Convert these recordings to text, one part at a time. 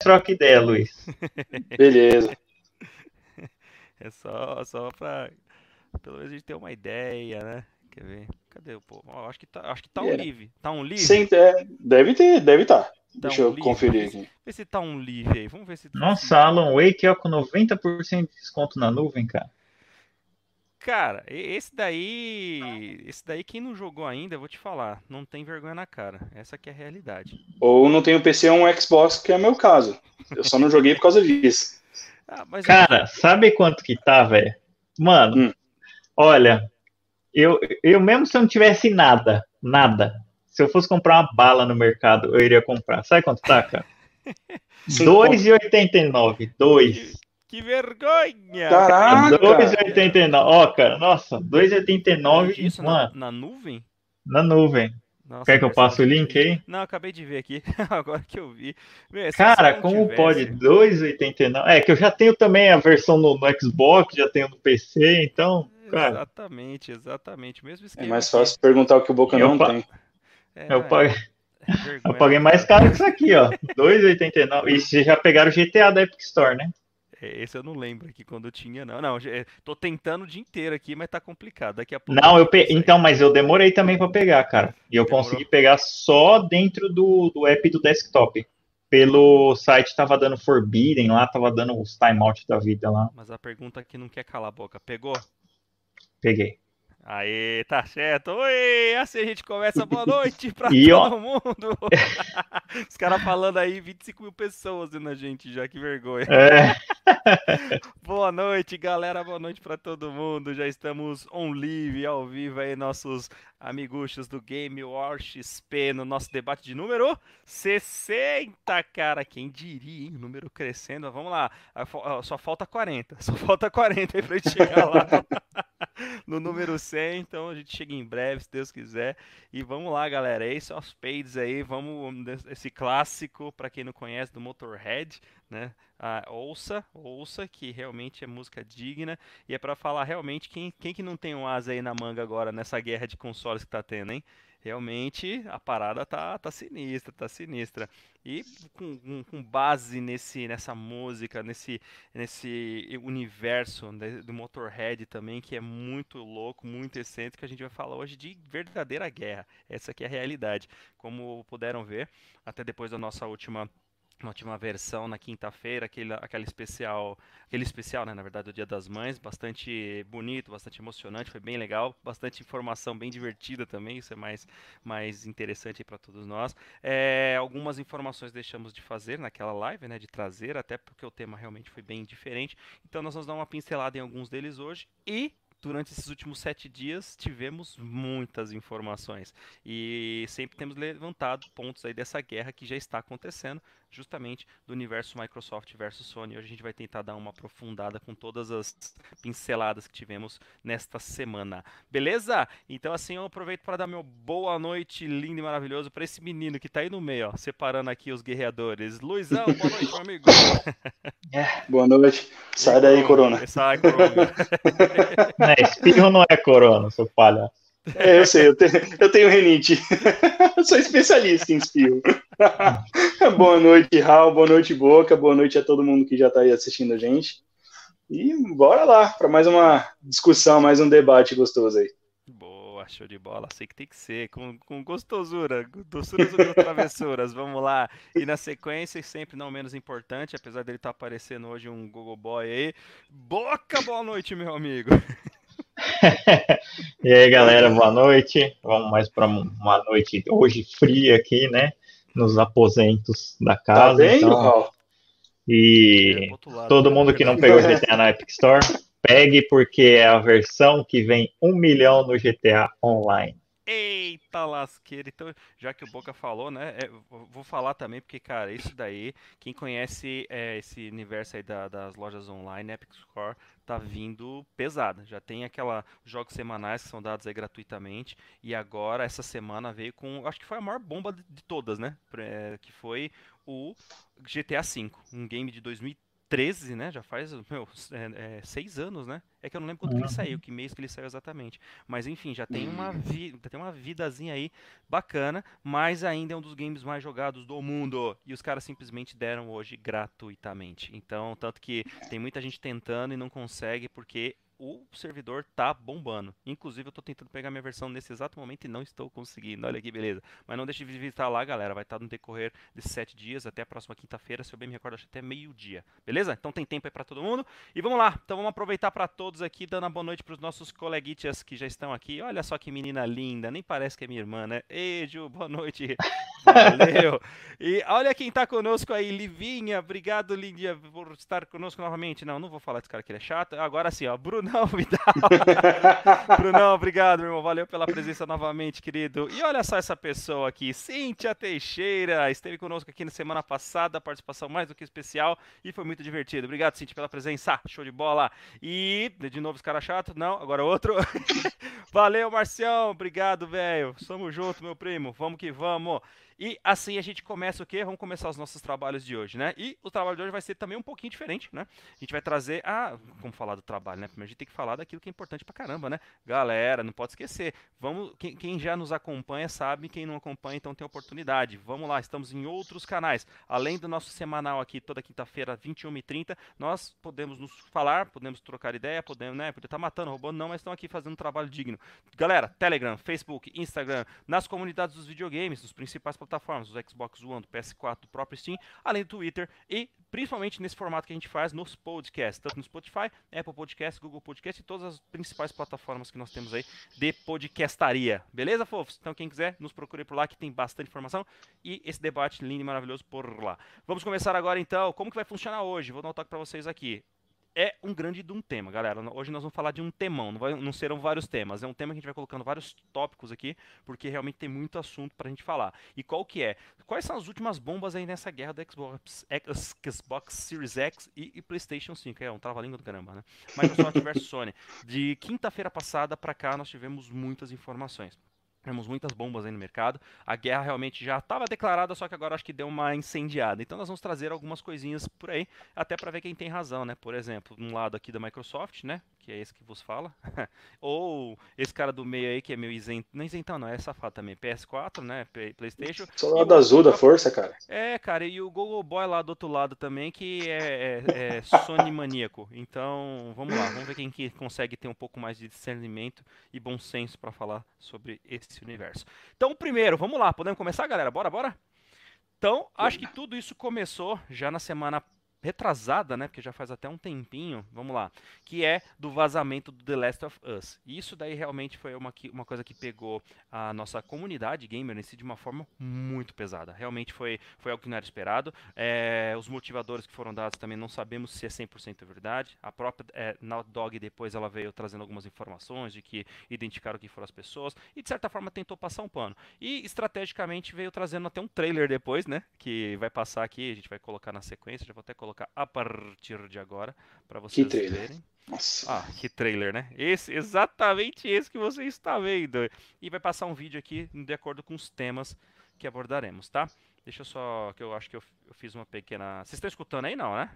troca ideia, Luiz. Beleza. É só, só pra. Pelo menos a gente ter uma ideia, né? Quer ver? Cadê o povo? Ó, acho que tá, acho que tá um Yeah. live. Tá um live? Sim, é, deve ter, deve estar. Tá Deixa um eu live? conferir Vamos aqui. Vê se tá um live aí. Vamos ver se. Nossa, Alan Wake ó, com 90% de desconto na nuvem, cara. Cara, esse daí. Esse daí, quem não jogou ainda, eu vou te falar. Não tem vergonha na cara. Essa que é a realidade. Ou não tenho PC ou um Xbox, que é meu caso. Eu só não joguei por causa disso. Ah, mas Cara, sabe quanto que tá, velho? Mano, Hum. olha, eu, eu mesmo se eu não tivesse nada, nada, se eu fosse comprar uma bala no mercado, eu iria comprar. Sabe quanto tá, cara? Cinco 2,89. 2. Que vergonha! Caraca! 2,89. Ó, cara, nossa, Além 2,89, disso, na, mano, na nuvem? na nuvem. Nossa, Quer que eu passe o link aí? Não, acabei de ver aqui. Agora que eu vi. Meu, Cara, como pode? tivesse- 2,89. É que eu já tenho também a versão no, no Xbox, já tenho no PC, então, cara, Exatamente, exatamente. Mesmo É esquema mais aqui. fácil perguntar o que o Boca Eu não pa- tem. É, eu é, paguei. é vergonha Eu paguei na mais caro que isso aqui, ó. 2,89. E vocês já pegaram o GTA da Epic Store, né? É, Esse eu não lembro aqui quando eu tinha, não. Não, é, tô tentando o dia inteiro aqui, mas tá complicado. Daqui a pouco Não, eu pe... então, mas eu demorei também para pegar, cara. E eu Demorou? consegui pegar só dentro do, do app do desktop. Pelo site tava dando Forbidden lá, tava dando os timeout da vida lá. Mas a pergunta aqui não quer calar a boca. Pegou? Peguei. Aê, tá certo. Oi, assim a gente começa. Boa noite pra E, ó- todo mundo. Os caras falando aí, 25 mil pessoas vendo a gente já, que vergonha. É, Boa noite, galera. Boa noite pra todo mundo. Já estamos on live, ao vivo aí, nossos amiguchos do Game War XP no nosso debate de número 60, cara. Quem diria, hein? Número crescendo. Vamos lá. Só falta 40. Só falta 40 aí pra gente chegar lá no número 100. Então a gente chega em breve, se Deus quiser. E vamos lá, galera. Ace of Spades aí. Vamos esse clássico pra quem não conhece do Motorhead, né? Ah, ouça, ouça, que realmente é música digna. E é pra falar realmente quem, quem que não tem um asa aí na manga agora nessa guerra de consoles que tá tendo, hein? Realmente a parada tá, tá sinistra, tá sinistra. E com, com- base nesse, nessa música, nesse, nesse universo né, do Motorhead também, que é muito louco, muito excêntrico, a gente vai falar hoje de verdadeira guerra. Essa aqui é a realidade. Como puderam ver, até depois da nossa última na última versão na quinta-feira, aquele, aquele especial, aquele especial, né, na verdade, do Dia das Mães, bastante bonito, bastante emocionante, foi bem legal, bastante informação bem divertida também, isso é mais, mais interessante para todos nós. É, algumas informações deixamos de fazer naquela live, né, de trazer, até porque o tema realmente foi bem diferente. Então nós vamos dar uma pincelada em alguns deles hoje e Durante esses últimos sete dias tivemos muitas informações e sempre temos levantado pontos aí dessa guerra que já está acontecendo, justamente do universo Microsoft versus Sony. Hoje a gente vai tentar dar uma aprofundada com todas as pinceladas que tivemos nesta semana. Beleza? Então assim eu aproveito para dar meu boa noite lindo e maravilhoso para esse menino que está aí no meio, ó, separando aqui os guerreadores. Luizão, boa noite, meu amigo. Boa noite. Sai daí, Corona. Sai, Corona. né, espirro não é corona, seu palhaço. É, eu sei, eu tenho, eu tenho renite. Sou especialista em espirro. boa noite, Raul. Boa noite, Boca. Boa noite a todo mundo que já está aí assistindo a gente. E bora lá para mais uma discussão, mais um debate gostoso aí. Boa, show de bola. Sei que tem que ser, com, com gostosura, doçuras ou travessuras. Vamos lá. E na sequência, sempre não menos importante, apesar dele estar aparecendo hoje um Google Boy aí. Boca, boa noite, meu amigo. e aí, galera, boa noite. Vamos mais para uma noite hoje fria aqui, né? Nos aposentos da Tá casa. vendo, então, Raul? e É, lado, todo né? mundo que não pegou o GTA na Epic Store, pegue porque é a versão que vem um milhão no GTA Online. Eita lasqueira. Então, já que o Boca falou, né? é, vou falar também, porque, cara, isso daí, quem conhece é, esse universo aí da- das lojas online, Epic Store, tá vindo pesada. Já tem aquela jogos semanais que são dados aí gratuitamente. E agora, essa semana, veio com. Acho que foi a maior bomba de, de todas, né? É, que foi o GTA V, um game de 2013. 13, né? Já faz, meu, é, é, seis anos, né? É que eu não lembro quando uhum. ele saiu, que mês que ele saiu exatamente. Mas enfim, já tem uma, vi tem uma vidazinha aí bacana, mas ainda é um dos games mais jogados do mundo. E os caras simplesmente deram hoje gratuitamente. Então, tanto que tem muita gente tentando e não consegue porque o servidor tá bombando. Inclusive, eu tô tentando pegar minha versão nesse exato momento e não estou conseguindo. Olha que beleza. Mas não deixe de visitar lá, galera. Vai estar no decorrer desses sete dias até a próxima quinta-feira. Se eu bem me recordo, acho até meio-dia. Beleza? Então tem tempo aí para todo mundo. E vamos lá. Então vamos aproveitar para todos aqui, dando uma boa noite para os nossos coleguitas que já estão aqui. Olha só que menina linda. Nem parece que é minha irmã, né? Ei, Ju, boa noite. Valeu. e olha quem tá conosco aí, Livinha. Obrigado, Lindinha, por estar conosco novamente. Não, não vou falar desse cara que ele é chato. Agora sim, ó. Bruno Brunão Vidal. Brunão, obrigado, meu irmão. Valeu pela presença novamente, querido. E olha só essa pessoa aqui, Cíntia Teixeira. Esteve conosco aqui na semana passada, participação mais do que especial e foi muito divertido. Obrigado, Cíntia, pela presença. Show de bola. E, de novo, esse cara chato? Não, agora outro. Valeu, Marcião. Obrigado, velho. Somos junto, meu primo. Vamos que vamos. E assim a gente começa o quê? Vamos começar os nossos trabalhos de hoje, né? E o trabalho de hoje vai ser também um pouquinho diferente, né? A gente vai trazer a. Vamos falar do trabalho, né? Primeiro a gente tem que falar daquilo que é importante pra caramba, né? Galera, não pode esquecer. Vamos. Quem, quem já nos acompanha sabe, quem não acompanha, então tem oportunidade. Vamos lá, estamos em outros canais. Além do nosso semanal aqui, toda quinta-feira, 21h30, nós podemos nos falar, podemos trocar ideia, podemos, né? Poder estar tá matando, roubando, não, mas estão aqui fazendo um trabalho digno. Galera, Telegram, Facebook, Instagram, nas comunidades dos videogames, nos principais os Xbox One, do PS4, do próprio Steam, além do Twitter e principalmente nesse formato que a gente faz nos podcasts, tanto no Spotify, Apple Podcast, Google Podcast e todas as principais plataformas que nós temos aí de podcastaria. Beleza, fofos? Então quem quiser, nos procure por lá que tem bastante informação e esse debate lindo e maravilhoso por lá. Vamos começar agora então, como que vai funcionar hoje? Vou dar um toque para vocês aqui é um grande de um tema, galera. Hoje nós vamos falar de um temão, não, vai, não, serão vários temas. É um tema que a gente vai colocando vários tópicos aqui, porque realmente tem muito assunto pra gente falar. E qual que é? Quais são as últimas bombas aí nessa guerra do Xbox, Xbox Series X e, e PlayStation 5? É um trava-língua do caramba, né? Microsoft versus Sony. De quinta-feira passada pra cá nós tivemos muitas informações. Temos muitas bombas aí no mercado. A guerra realmente já estava declarada, só que agora acho que deu uma incendiada. Então nós vamos trazer algumas coisinhas por aí, até para ver quem tem razão, né? Por exemplo, um lado aqui da Microsoft, né? que é esse que vos fala, ou esse cara do meio aí que é meio isento, não isentão não, é safado também, PS4, né, Playstation. Só lado azul da força, cara. É, cara, e o Google Boy lá do outro lado também, que é, é, é Sony maníaco. Então, vamos lá, vamos ver quem que consegue ter um pouco mais de discernimento e bom senso para falar sobre esse universo. Então, primeiro, vamos lá, podemos começar, galera? Bora, bora? Então, acho que tudo isso começou já na semana retrasada, né, porque já faz até um tempinho, vamos lá, que é do vazamento do The Last of Us. Isso daí realmente foi uma, uma coisa que pegou a nossa comunidade gamer em si de uma forma muito pesada. Realmente foi, foi algo que não era esperado. É, os motivadores que foram dados também não sabemos se é 100% verdade. A própria é, Naughty Dog depois ela veio trazendo algumas informações de que identificaram que foram as pessoas e de certa forma tentou passar um pano. E estrategicamente veio trazendo até um trailer depois, né, que vai passar aqui, a gente vai colocar na sequência, já vou até colocar colocar a partir de agora para vocês que trailer. verem. Nossa. Ah, que trailer, né? Esse, exatamente esse que você está vendo. E vai passar um vídeo aqui de acordo com os temas que abordaremos, tá? Deixa eu só, que eu acho que eu, eu fiz uma pequena... Vocês estão escutando aí, não, né?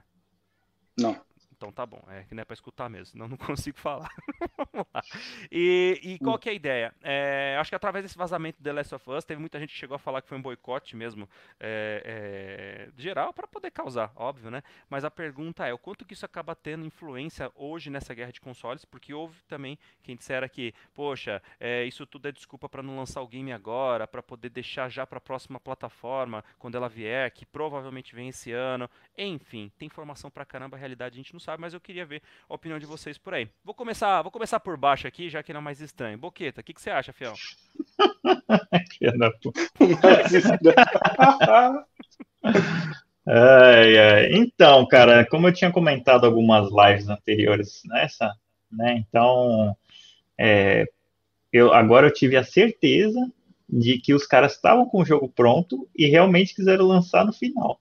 Não. Então tá bom, é que não é para escutar mesmo, senão não consigo falar. Vamos lá. E, e, qual que é a ideia? É, acho que através desse vazamento do The Last of Us, teve muita gente que chegou a falar que foi um boicote mesmo, é, é, geral, para poder causar, óbvio, né? Mas a pergunta é, o quanto que isso acaba tendo influência hoje nessa guerra de consoles? Porque houve também quem dissera que, poxa, é, isso tudo é desculpa para não lançar o game agora, para poder deixar já para a próxima plataforma, quando ela vier, que provavelmente vem esse ano. Enfim, tem informação para caramba, a realidade a gente não sabe, mas eu queria ver a opinião de vocês por aí. Vou começar, vou começar por baixo aqui, já que não é mais estranho. Boqueta, o que, que você acha, Fiel? ai, ai. Então, cara, como eu tinha comentado algumas lives anteriores nessa, né? Então, é, eu agora eu tive a certeza de que os caras estavam com o jogo pronto e realmente quiseram lançar no final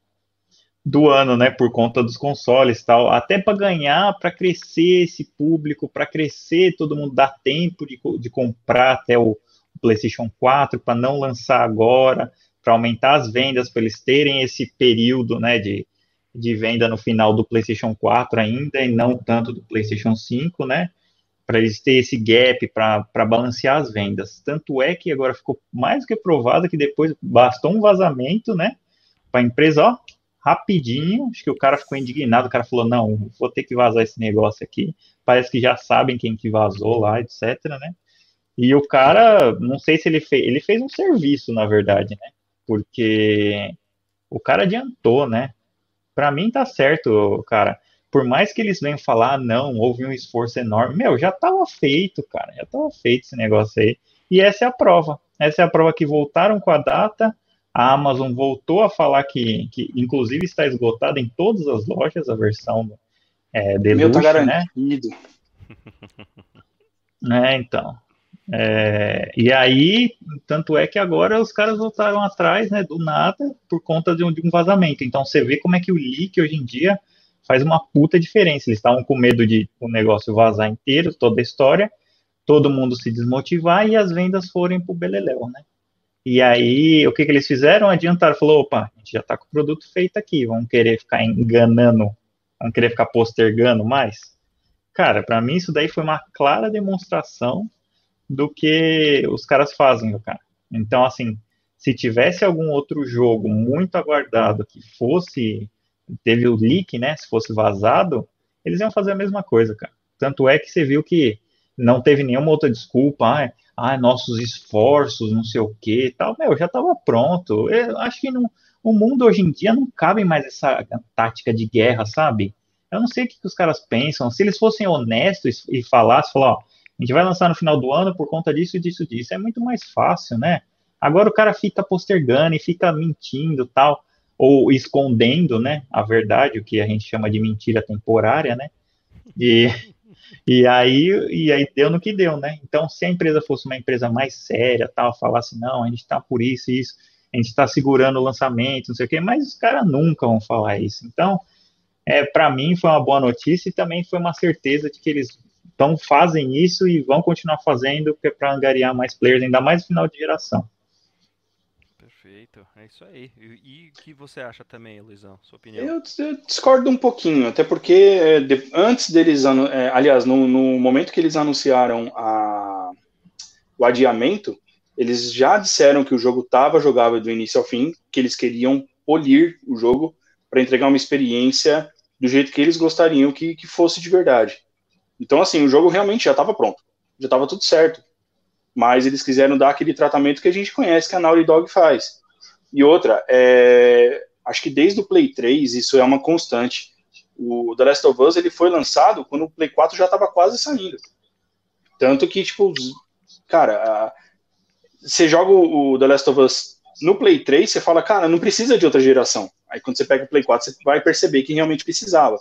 do ano, né, por conta dos consoles tal, até para ganhar, para crescer esse público, para crescer, todo mundo dá tempo de, de comprar até o PlayStation 4, para não lançar agora, para aumentar as vendas, para eles terem esse período, né, de, de venda no final do PlayStation 4 ainda e não tanto do PlayStation 5, né? Para eles ter esse gap para balancear as vendas. Tanto é que agora ficou mais do que provado que depois bastou um vazamento, né? Para a empresa, ó, rapidinho. Acho que o cara ficou indignado. O cara falou: não, vou ter que vazar esse negócio aqui. Parece que já sabem quem que vazou lá, etc, né? E o cara, não sei se ele fez, ele fez um serviço, na verdade, né? Porque o cara adiantou, né? Para mim tá certo, cara. Por mais que eles venham falar, não, houve um esforço enorme. Meu, já tava feito, cara. Já tava feito esse negócio aí. E essa é a prova. Essa é a prova que voltaram com a data. A Amazon voltou a falar que, que inclusive, está esgotada em todas as lojas a versão é, Deluxe, Meu tá garantido. né? É, então. É, e aí, tanto é que agora os caras voltaram atrás, né, do nada, por conta de um, de um, vazamento. Então você vê como é que o leak hoje em dia faz uma puta diferença. Eles estavam com medo de o negócio vazar inteiro, toda a história, todo mundo se desmotivar e as vendas forem pro Beleléu, né? E aí, o que, que eles fizeram? Adiantaram, falou, opa, a gente já tá com o produto feito aqui, vamos querer ficar enganando, vamos querer ficar postergando mais? Cara, para mim isso daí foi uma clara demonstração do que os caras fazem, cara. Então, assim, se tivesse algum outro jogo muito aguardado que fosse, teve o leak, né, se fosse vazado, eles iam fazer a mesma coisa, cara. Tanto é que você viu que não teve nenhuma outra desculpa, ah, ah nossos esforços, não sei o que tal. Meu, já estava pronto. Eu acho que no o mundo hoje em dia não cabe mais essa tática de guerra, sabe? Eu não sei o que, que os caras pensam. Se eles fossem honestos e falassem, falar, ó, a gente vai lançar no final do ano por conta disso, disso, disso. É muito mais fácil, né? Agora o cara fica postergando e fica mentindo tal, ou escondendo, né? A verdade, o que a gente chama de mentira temporária, né? E, e aí e aí deu no que deu, né? Então, se a empresa fosse uma empresa mais séria, tal, falasse, não, a gente está por isso e isso, a gente está segurando o lançamento, não sei o quê, mas os caras nunca vão falar isso. Então, é, para mim foi uma boa notícia e também foi uma certeza de que eles então fazem isso e vão continuar fazendo é para angariar mais players, ainda mais no final de geração. Perfeito, é isso aí. E o que você acha também, Luizão? Sua opinião? Eu, eu discordo um pouquinho, até porque é, de, antes deles, é, aliás, no, no, momento que eles anunciaram a, o adiamento, eles já disseram que o jogo estava jogável do início ao fim, que eles queriam polir o jogo para entregar uma experiência do jeito que eles gostariam que, que fosse de verdade. Então, assim, o jogo realmente já estava pronto, já estava tudo certo. Mas eles quiseram dar aquele tratamento que a gente conhece que a Naughty Dog faz. E outra, é, acho que desde o Play 3 isso é uma constante. O The Last of Us ele foi lançado quando o Play 4 já estava quase saindo. Tanto que, tipo, cara, você joga o The Last of Us no Play 3, você fala, cara, não precisa de outra geração. Aí quando você pega o Play 4, você vai perceber que realmente precisava.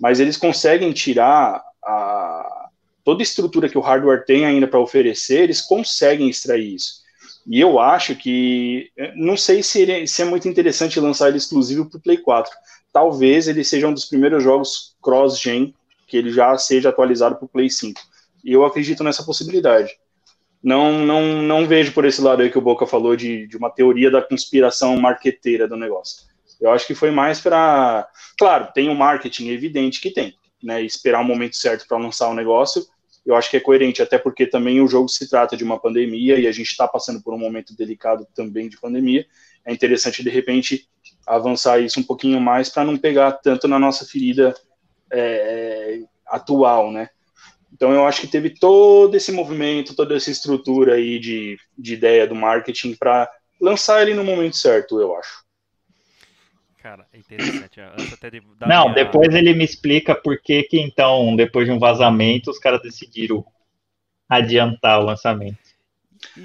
Mas eles conseguem tirar a, toda a estrutura que o hardware tem ainda para oferecer, eles conseguem extrair isso. E eu acho que, não sei se, ele, se é muito interessante lançar ele exclusivo para o Play 4. Talvez ele seja um dos primeiros jogos cross-gen que ele já seja atualizado para o Play 5. E eu acredito nessa possibilidade. Não, não, não vejo por esse lado aí que o Boca falou de, de uma teoria da conspiração marqueteira do negócio. Eu acho que foi mais para. Claro, tem um marketing evidente que tem né, esperar o momento certo para lançar o negócio, eu acho que é coerente, até porque também o jogo se trata de uma pandemia e a gente está passando por um momento delicado também de pandemia. É interessante, de repente, avançar isso um pouquinho mais para não pegar tanto na nossa ferida é, atual, né? Então, eu acho que teve todo esse movimento, toda essa estrutura aí de, de ideia do marketing para lançar ele no momento certo, eu acho. Cara, é interessante. Antes até de Não, minha... depois ele me explica por que, que então, depois de um vazamento, os caras decidiram adiantar o lançamento.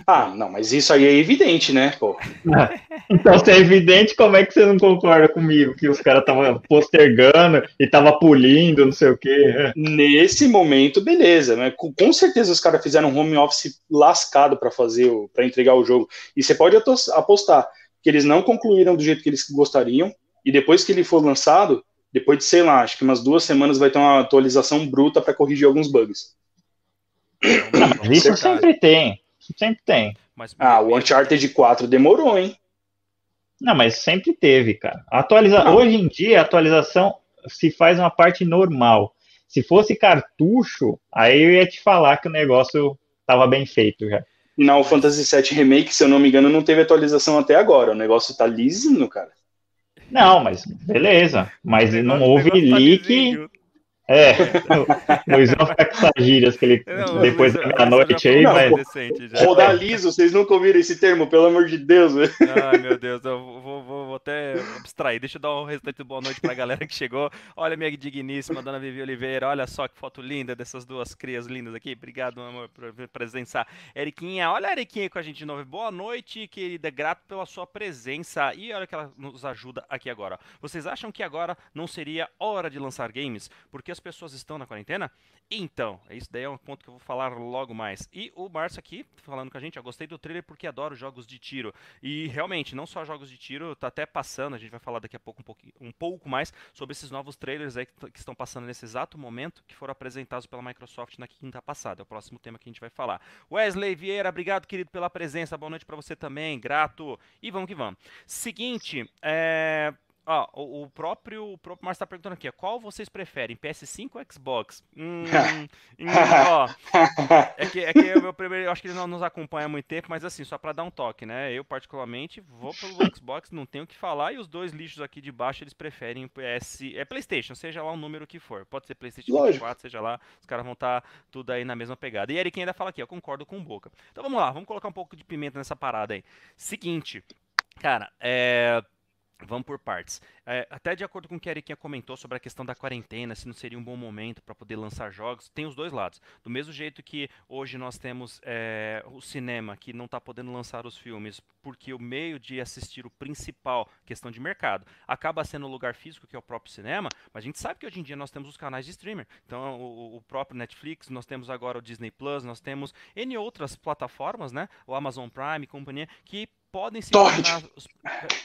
Ah, não, mas isso aí é evidente, né, pô? então, se é evidente, como é que você não concorda comigo? Que os caras estavam postergando e estavam pulindo, não sei o quê. Nesse momento, beleza, né? Com certeza os caras fizeram um home office lascado para fazer, para entregar o jogo. E você pode apostar que eles não concluíram do jeito que eles gostariam, e depois que ele for lançado, depois de, sei lá, acho que umas duas semanas vai ter uma atualização bruta para corrigir alguns bugs. Não, isso sempre tem. Sempre tem. Mas, ah, o Uncharted 4 demorou, hein? Não, mas sempre teve, cara. Atualiza... Hoje em dia, a atualização se faz uma parte normal. Se fosse cartucho, aí eu ia te falar que o negócio estava bem feito já. Não, o Fantasy VII Remake, se eu não me engano, não teve atualização até agora. O negócio tá lisinho, cara. Não, mas beleza. Mas não houve leak. É, o Luizão fica com essas gírias que ele não, depois da meia-noite aí, vai. Rodar liso, vocês nunca ouviram esse termo, pelo amor de Deus, velho. Ai, meu Deus, eu vou, vou, vou até abstrair. Deixa eu dar um restante boa noite pra galera que chegou. Olha, minha digníssima dona Vivi Oliveira, olha só que foto linda dessas duas crias lindas aqui. Obrigado, meu amor, por presença. Eriquinha, olha a Eriquinha com a gente de novo. Boa noite, querida, grato pela sua presença. E olha que ela nos ajuda aqui agora. Vocês acham que agora não seria hora de lançar games? Porque as pessoas estão na quarentena? Então, isso daí é um ponto que eu vou falar logo mais. E o Márcio aqui, falando com a gente, eu gostei do trailer porque adoro jogos de tiro. E realmente, não só jogos de tiro, tá até passando, a gente vai falar daqui a pouco um, um pouco mais sobre esses novos trailers aí que, que estão passando nesse exato momento, que foram apresentados pela Microsoft na quinta passada. É o próximo tema que a gente vai falar. Wesley Vieira, obrigado, querido, pela presença. Boa noite para você também, grato. E vamos que vamos. Seguinte, é, Ó, o, o, próprio, o próprio Márcio tá perguntando aqui, qual vocês preferem, PS5 ou Xbox? Hum, hum, ó, é que, é que o meu primeiro, eu acho que ele não nos acompanha há muito tempo, mas assim, só para dar um toque, né? Eu, particularmente, vou pelo Xbox, não tenho o que falar, e os dois lixos aqui de baixo, eles preferem PS, é Playstation, seja lá o número que for. Pode ser Playstation Lógico. 24, seja lá, os caras vão estar tá tudo aí na mesma pegada. E Eric ainda fala aqui, eu concordo com o Boca. Então vamos lá, vamos colocar um pouco de pimenta nessa parada aí. Seguinte, cara, é Vamos por partes. É, até de acordo com o que a Eriquinha comentou sobre a questão da quarentena, se não seria um bom momento para poder lançar jogos, tem os dois lados. Do mesmo jeito que hoje nós temos é, o cinema que não está podendo lançar os filmes porque o meio de assistir o principal, questão de mercado, acaba sendo o lugar físico, que é o próprio cinema, mas a gente sabe que hoje em dia nós temos os canais de streamer. Então, o, o próprio Netflix, nós temos agora o Disney Plus, nós temos N outras plataformas, né? O Amazon Prime e companhia, que podem se tornar,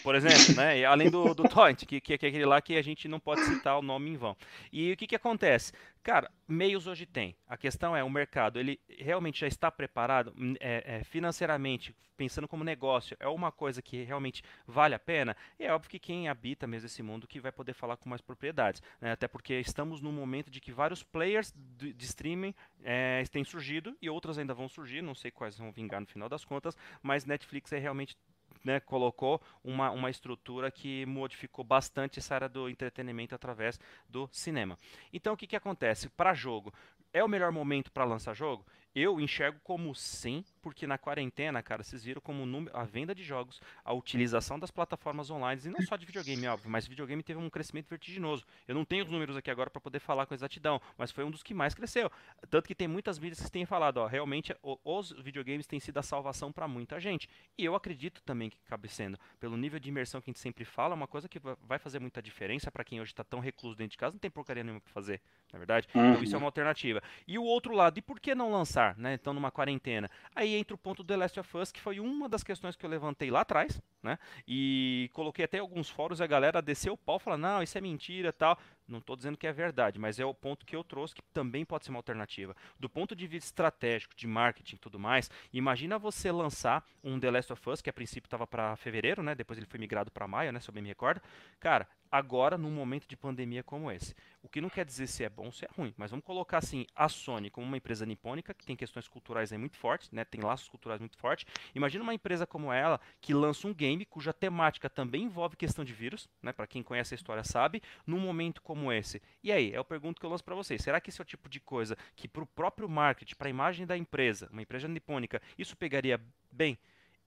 por exemplo, né? Além do, do Torrent, que, que é aquele lá que a gente não pode citar o nome em vão. E o que, que acontece? Cara, meios hoje tem. A questão é, o mercado, ele realmente já está preparado hum, é, é, financeiramente, pensando como negócio, é uma coisa que realmente vale a pena? E é óbvio que quem habita mesmo esse mundo que vai poder falar com mais propriedades. Né? Até porque estamos num momento de que vários players de, de streaming é, têm surgido e outras ainda vão surgir, não sei quais vão vingar no final das contas, mas Netflix é realmente né, colocou uma, uma estrutura que modificou bastante essa área do entretenimento através do cinema. Então o que, que acontece? Para jogo, é o melhor momento para lançar jogo? Eu enxergo como sim, porque na quarentena, cara, vocês viram como a venda de jogos, a utilização das plataformas online, e não só de videogame, óbvio, mas videogame teve um crescimento vertiginoso. Eu não tenho os números aqui agora para poder falar com exatidão, mas foi um dos que mais cresceu. Tanto que tem muitas mídias que têm falado, ó, realmente os videogames têm sido a salvação para muita gente. E eu acredito também que cabe sendo, pelo nível de imersão que a gente sempre fala, uma coisa que vai fazer muita diferença para quem hoje está tão recluso dentro de casa, não tem porcaria nenhuma para fazer, na é verdade? Uhum. Então isso é uma alternativa. E o outro lado, e por que não lançar? lançar, né? Então numa quarentena. Aí entra o ponto do The Last of Us, que foi uma das questões que eu levantei lá atrás, né? E coloquei até alguns fóruns e a galera desceu o pau, falando, não, isso é mentira, tal. Não estou dizendo que é verdade, mas é o ponto que eu trouxe que também pode ser uma alternativa. Do ponto de vista estratégico, de marketing e tudo mais, imagina você lançar um The Last of Us, que a princípio estava para fevereiro, né? Depois ele foi migrado para maio, né? Se eu bem me recordo. Cara, agora num momento de pandemia como esse. O que não quer dizer se é bom ou se é ruim, mas vamos colocar assim, a Sony como uma empresa nipônica, que tem questões culturais aí muito fortes, né, tem laços culturais muito fortes. Imagina uma empresa como ela, que lança um game cuja temática também envolve questão de vírus, né, para quem conhece a história sabe, num momento como esse. E aí, eu pergunto que eu lanço para vocês, será que esse é o tipo de coisa que para o próprio marketing, para a imagem da empresa, uma empresa nipônica, isso pegaria bem?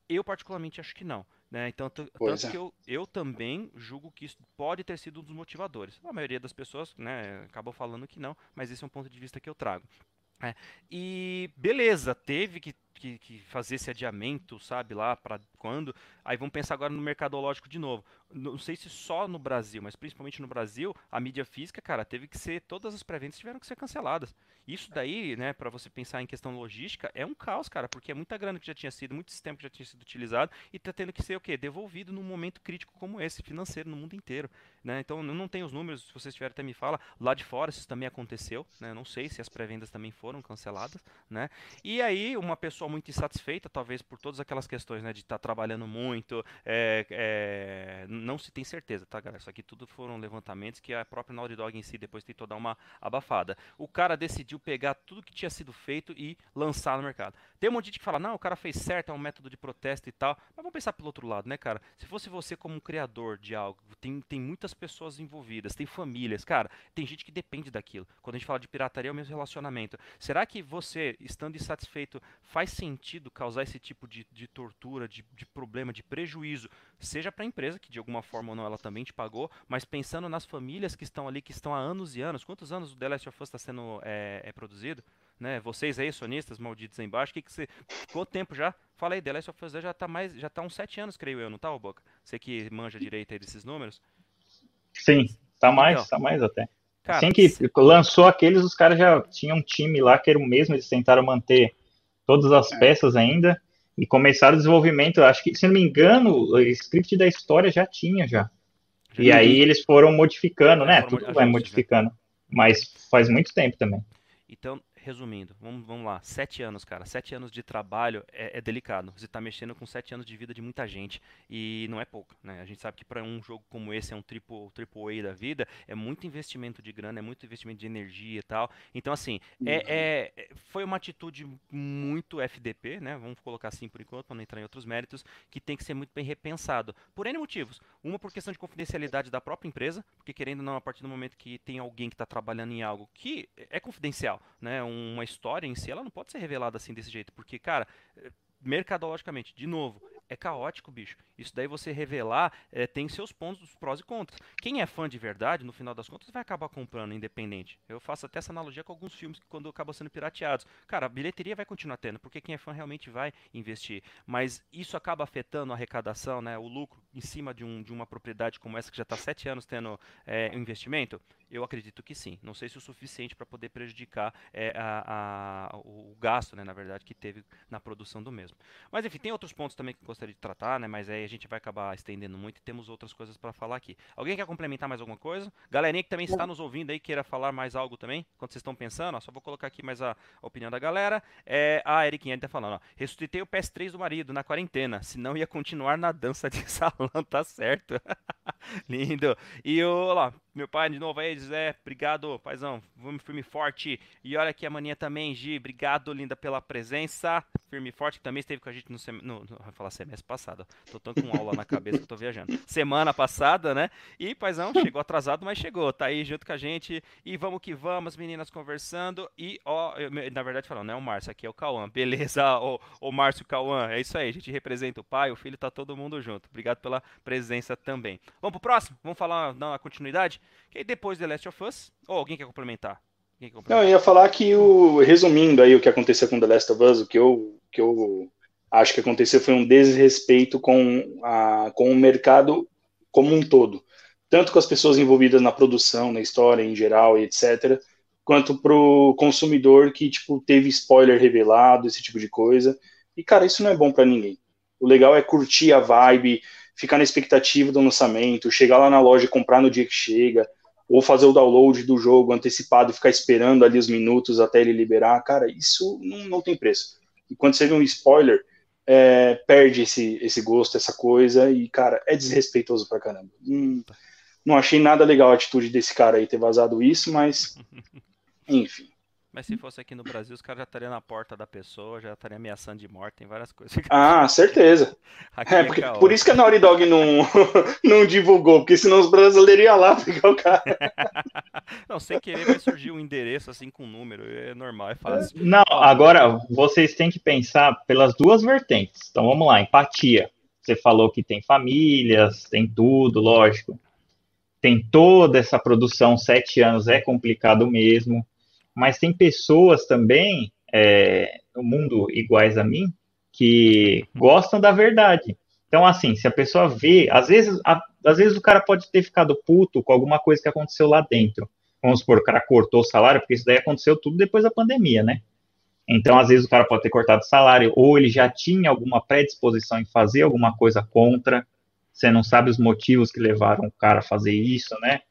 Eu particularmente acho que não. Né? Então, tanto é. que eu, eu também julgo que isso pode ter sido um dos motivadores. A maioria das pessoas né, acabam falando que não, mas esse é um ponto de vista que eu trago. É. E beleza, teve que, que, que, fazer esse adiamento, sabe, lá para quando. Aí vamos pensar agora no mercadológico de novo. Não sei se só no Brasil, mas principalmente no Brasil, a mídia física, cara, teve que ser. Todas as pré-vendas tiveram que ser canceladas. Isso daí, né, para você pensar em questão logística, é um caos, cara, porque é muita grana que já tinha sido, muito sistema que já tinha sido utilizado e tá tendo que ser o quê? Devolvido num momento crítico como esse, financeiro no mundo inteiro, né? Então, eu não tenho os números, se vocês tiverem até me fala, lá de fora isso também aconteceu, né? não sei se as pré-vendas também foram canceladas, né? E aí, uma pessoa muito insatisfeita, talvez por todas aquelas questões, né, de estar tá trabalhando muito, é, é, não se tem certeza, tá, galera? Isso aqui tudo foram levantamentos que a própria Naughty Dog em si depois tentou dar uma abafada. O cara decidiu pegar tudo que tinha sido feito e lançar no mercado. Tem um monte de gente que fala, não, o cara fez certo, é um método de protesto e tal. Mas vamos pensar pelo outro lado, né, cara? Se fosse você como um criador de algo, tem, tem muitas pessoas envolvidas, tem famílias, cara, tem gente que depende daquilo. Quando a gente fala de pirataria, é o mesmo relacionamento. Será que você, estando insatisfeito, faz sentido causar esse tipo de, de tortura, de, de problema, de prejuízo, seja para a empresa, que de alguma forma ou não ela também te pagou, mas pensando nas famílias que estão ali, que estão há anos e anos. Quantos anos o The Last of Us está sendo é, é produzido? né? Vocês aí, sonistas malditos aí embaixo, que que você. Quanto tempo já? Fala aí, The Last of Us já tá mais. Já tá uns sete anos, creio eu, não tá, Boca? Você que manja direito aí desses números? Sim, tá mais, então, tá mais até. Cara, assim que lançou aqueles, os caras já tinham um time lá que era o mesmo, eles tentaram manter todas as é. peças ainda e começaram o desenvolvimento. Acho que, se não me engano, o script da história já tinha já. E aí eles foram modificando, né? Tudo vai modificando. Mas faz muito tempo também. Então, resumindo, vamos, vamos lá, sete anos, cara, sete anos de trabalho é, é delicado. Você está mexendo com sete anos de vida de muita gente e não é pouco, né? A gente sabe que para um jogo como esse é um triple, triple A da vida, é muito investimento de grana, é muito investimento de energia e tal. Então, assim, é, uhum. é, é foi uma atitude muito FDP, né? Vamos colocar assim por enquanto, para não entrar em outros méritos, que tem que ser muito bem repensado. Por N motivos. Uma por questão de confidencialidade da própria empresa, porque querendo ou não, a partir do momento que tem alguém que está trabalhando em algo que é confidencial, né? Um uma história em si, ela não pode ser revelada assim desse jeito, porque, cara, eh, mercadologicamente, de novo, é caótico, bicho. Isso daí você revelar é, tem seus pontos, os prós e contras. Quem é fã de verdade, no final das contas, vai acabar comprando independente. Eu faço até essa analogia com alguns filmes que quando acabam sendo pirateados. Cara, a bilheteria vai continuar tendo, porque quem é fã realmente vai investir. Mas isso acaba afetando a arrecadação, né, o lucro em cima de, um, de uma propriedade como essa que já está sete anos tendo é, investimento? Eu acredito que sim. Não sei se o suficiente para poder prejudicar é, a, a, o gasto, né, na verdade, que teve na produção do mesmo. Mas enfim, tem outros pontos também que gostaria de tratar, né, mas aí a gente vai acabar estendendo muito e temos outras coisas para falar aqui. Alguém quer complementar mais alguma coisa? Galerinha que também está nos ouvindo aí, queira falar mais algo também, quando vocês estão pensando, ó, só vou colocar aqui mais a, opinião da galera. É, a Eriquinha está falando, ó, ressuscitei o PS3 do marido na quarentena, senão ia continuar na dança de salão, tá certo. Lindo. E o, lá, meu pai de novo aí, Zé, obrigado, paizão, vamos firme forte. E olha aqui a maninha também, Gi, obrigado, linda, pela presença. Firme forte, que também esteve com a gente no, sem... no, vou falar semestre passado, tô tão com aula na cabeça que tô viajando. Semana passada, né? E, paizão, chegou atrasado, mas chegou, tá aí junto com a gente. E vamos que vamos, meninas conversando. E, ó, eu, na verdade falando, não é o Márcio, aqui é o Cauã. Beleza, o, o Márcio Cauã, é isso aí, a gente representa o pai, o filho, tá todo mundo junto. Obrigado pela presença também. Vamos pro próximo? Vamos falar, dar uma continuidade? Que depois The Last of Us, ou alguém quer complementar? Quem quer complementar? Não, eu ia falar que o resumindo aí o que aconteceu com The Last of Us, o que eu que eu acho que aconteceu foi um desrespeito com a com o mercado como um todo, tanto com as pessoas envolvidas na produção, na história em geral e etc, quanto pro consumidor que tipo teve spoiler revelado, esse tipo de coisa. E cara, isso não é bom para ninguém. O legal é curtir a vibe, ficar na expectativa do lançamento, chegar lá na loja e comprar no dia que chega, ou fazer o download do jogo antecipado e ficar esperando ali os minutos até ele liberar, cara, isso não, não tem preço. E quando você vê um spoiler, é, perde esse, esse gosto, essa coisa, e, cara, é desrespeitoso pra caramba. Hum, não achei nada legal a atitude desse cara aí ter vazado isso, mas, enfim. Mas se fosse aqui no Brasil, os caras já estariam na porta da pessoa, já estariam ameaçando de morte, tem várias coisas. Ah, certeza. é, é porque, por isso que a Naughty Dog não, não divulgou, porque senão os brasileiros iam lá pegar o cara. não, sem querer vai surgir um endereço assim com um número, é normal, é fácil. Não, agora vocês têm que pensar pelas duas vertentes. Então vamos lá, empatia. Você falou que tem famílias, tem tudo, lógico. Tem toda essa produção, sete anos é complicado mesmo mas tem pessoas também é, no mundo iguais a mim que gostam da verdade. Então, assim, se a pessoa vê, às vezes, a, às vezes o cara pode ter ficado puto com alguma coisa que aconteceu lá dentro. Vamos supor, o cara cortou o salário, porque isso daí aconteceu tudo depois da pandemia, né? Então, às vezes, o cara pode ter cortado o salário, ou ele já tinha alguma predisposição em fazer alguma coisa contra. Você não sabe os motivos que levaram o cara a fazer isso, né?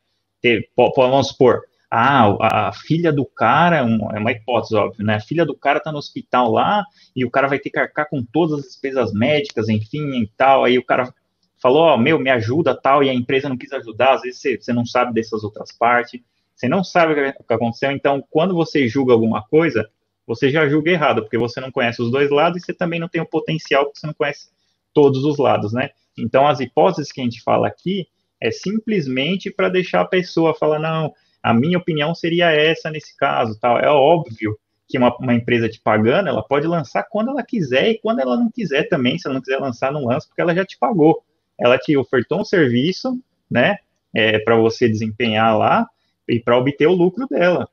Ter, vamos supor, ah, a filha do cara, é uma hipótese, óbvio, né? A filha do cara tá no hospital lá e o cara vai ter que arcar com todas as despesas médicas, enfim, e tal. Aí o cara falou, ó, oh, meu, me ajuda, tal, e a empresa não quis ajudar, às vezes você, você não sabe dessas outras partes, você não sabe o que aconteceu, então quando você julga alguma coisa, você já julga errado, porque você não conhece os dois lados e você também não tem o potencial, porque você não conhece todos os lados, né? Então, as hipóteses que a gente fala aqui é simplesmente para deixar a pessoa falar, não, a minha opinião seria essa nesse caso, tal. É óbvio que uma, uma, empresa te pagando, ela pode lançar quando ela quiser e quando ela não quiser também, se ela não quiser lançar, não lança, porque ela já te pagou. Ela te ofertou um serviço, né, é, para você desempenhar lá e para obter o lucro dela.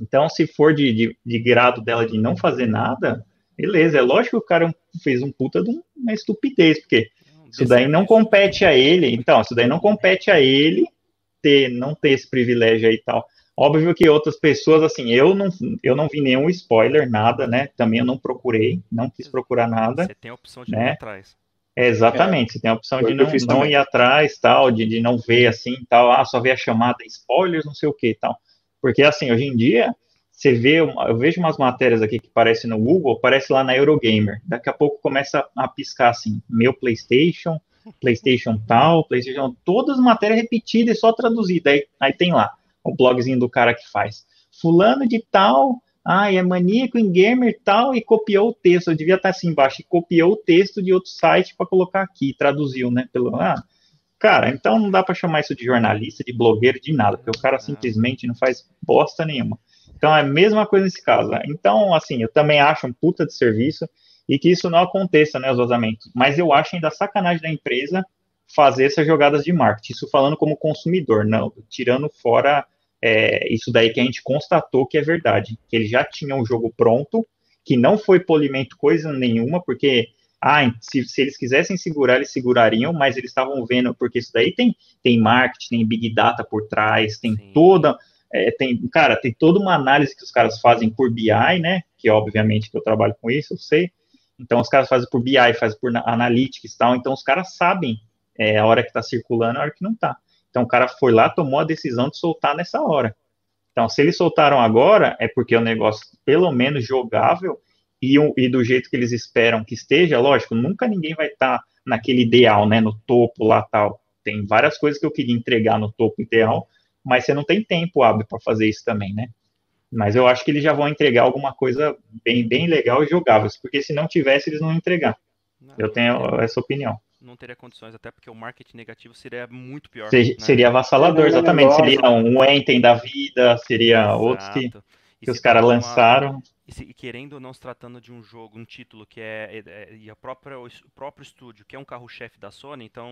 Então, se for de, de, de, grado dela de não fazer nada, beleza. É lógico que o cara fez um puta de uma estupidez, porque isso daí não compete a ele. Então, isso daí não compete a ele ter, não ter esse privilégio aí e tal. Óbvio que outras pessoas, assim, eu não, eu não vi nenhum spoiler, nada, né? Também eu não procurei, não quis procurar nada. Você tem a opção de né? ir atrás. É, exatamente, é. você tem a opção de não, não ir atrás, tal, de, de não ver assim, tal, ah, só ver a chamada spoilers, não sei o que, tal. Porque, assim, hoje em dia, você vê, eu vejo umas matérias aqui que aparecem no Google, aparece lá na Eurogamer. Daqui a pouco começa a piscar assim, meu PlayStation, PlayStation tal, PlayStation, todas matérias repetidas e só traduzidas. Aí, aí tem lá o blogzinho do cara que faz. Fulano de tal, ah, é maníaco em gamer tal, e copiou o texto. Eu devia estar assim embaixo, e copiou o texto de outro site para colocar aqui, traduziu, né? Pelo, ah, cara, então não dá para chamar isso de jornalista, de blogueiro, de nada, porque o cara simplesmente não faz bosta nenhuma. Então é a mesma coisa nesse caso. Né? Então, assim, eu também acho um puta de serviço e que isso não aconteça, né, os vazamentos. Mas eu acho ainda sacanagem da empresa fazer essas jogadas de marketing. Isso falando como consumidor, não, tirando fora é, isso daí que a gente constatou que é verdade, que eles já tinham o jogo pronto, que não foi polimento coisa nenhuma, porque ah, se, se, eles quisessem segurar, eles segurariam, mas eles estavam vendo, porque isso daí tem, tem marketing, tem big data por trás, tem Sim. toda é, tem, cara, tem toda uma análise que os caras fazem por BI, né? Que obviamente que eu trabalho com isso, eu sei. Então os caras fazem por BI, fazem por analytics e tal. Então os caras sabem é, a hora que está circulando, a hora que não está. Então o cara foi lá, tomou a decisão de soltar nessa hora. Então se eles soltaram agora, é porque um negócio pelo menos jogável e, e do jeito que eles esperam que esteja. Lógico, nunca ninguém vai estar tá naquele ideal, né? No topo lá tal. Tem várias coisas que eu queria entregar no topo ideal mas você não tem tempo hábil para fazer isso também, né? Mas eu acho que eles já vão entregar alguma coisa bem, bem legal e jogável, porque se não tivesse, eles não iam entregar. Não, eu tenho essa opinião. Não teria condições, até porque o marketing negativo seria muito pior. Ser, né? Seria avassalador, exatamente. Seria um Enten da vida, seria Exato. outros que, que os caras lançaram. E, se, e, querendo ou não se tratando de um jogo, um título que é, é, é e a própria, o próprio estúdio, que é um carro-chefe da Sony, então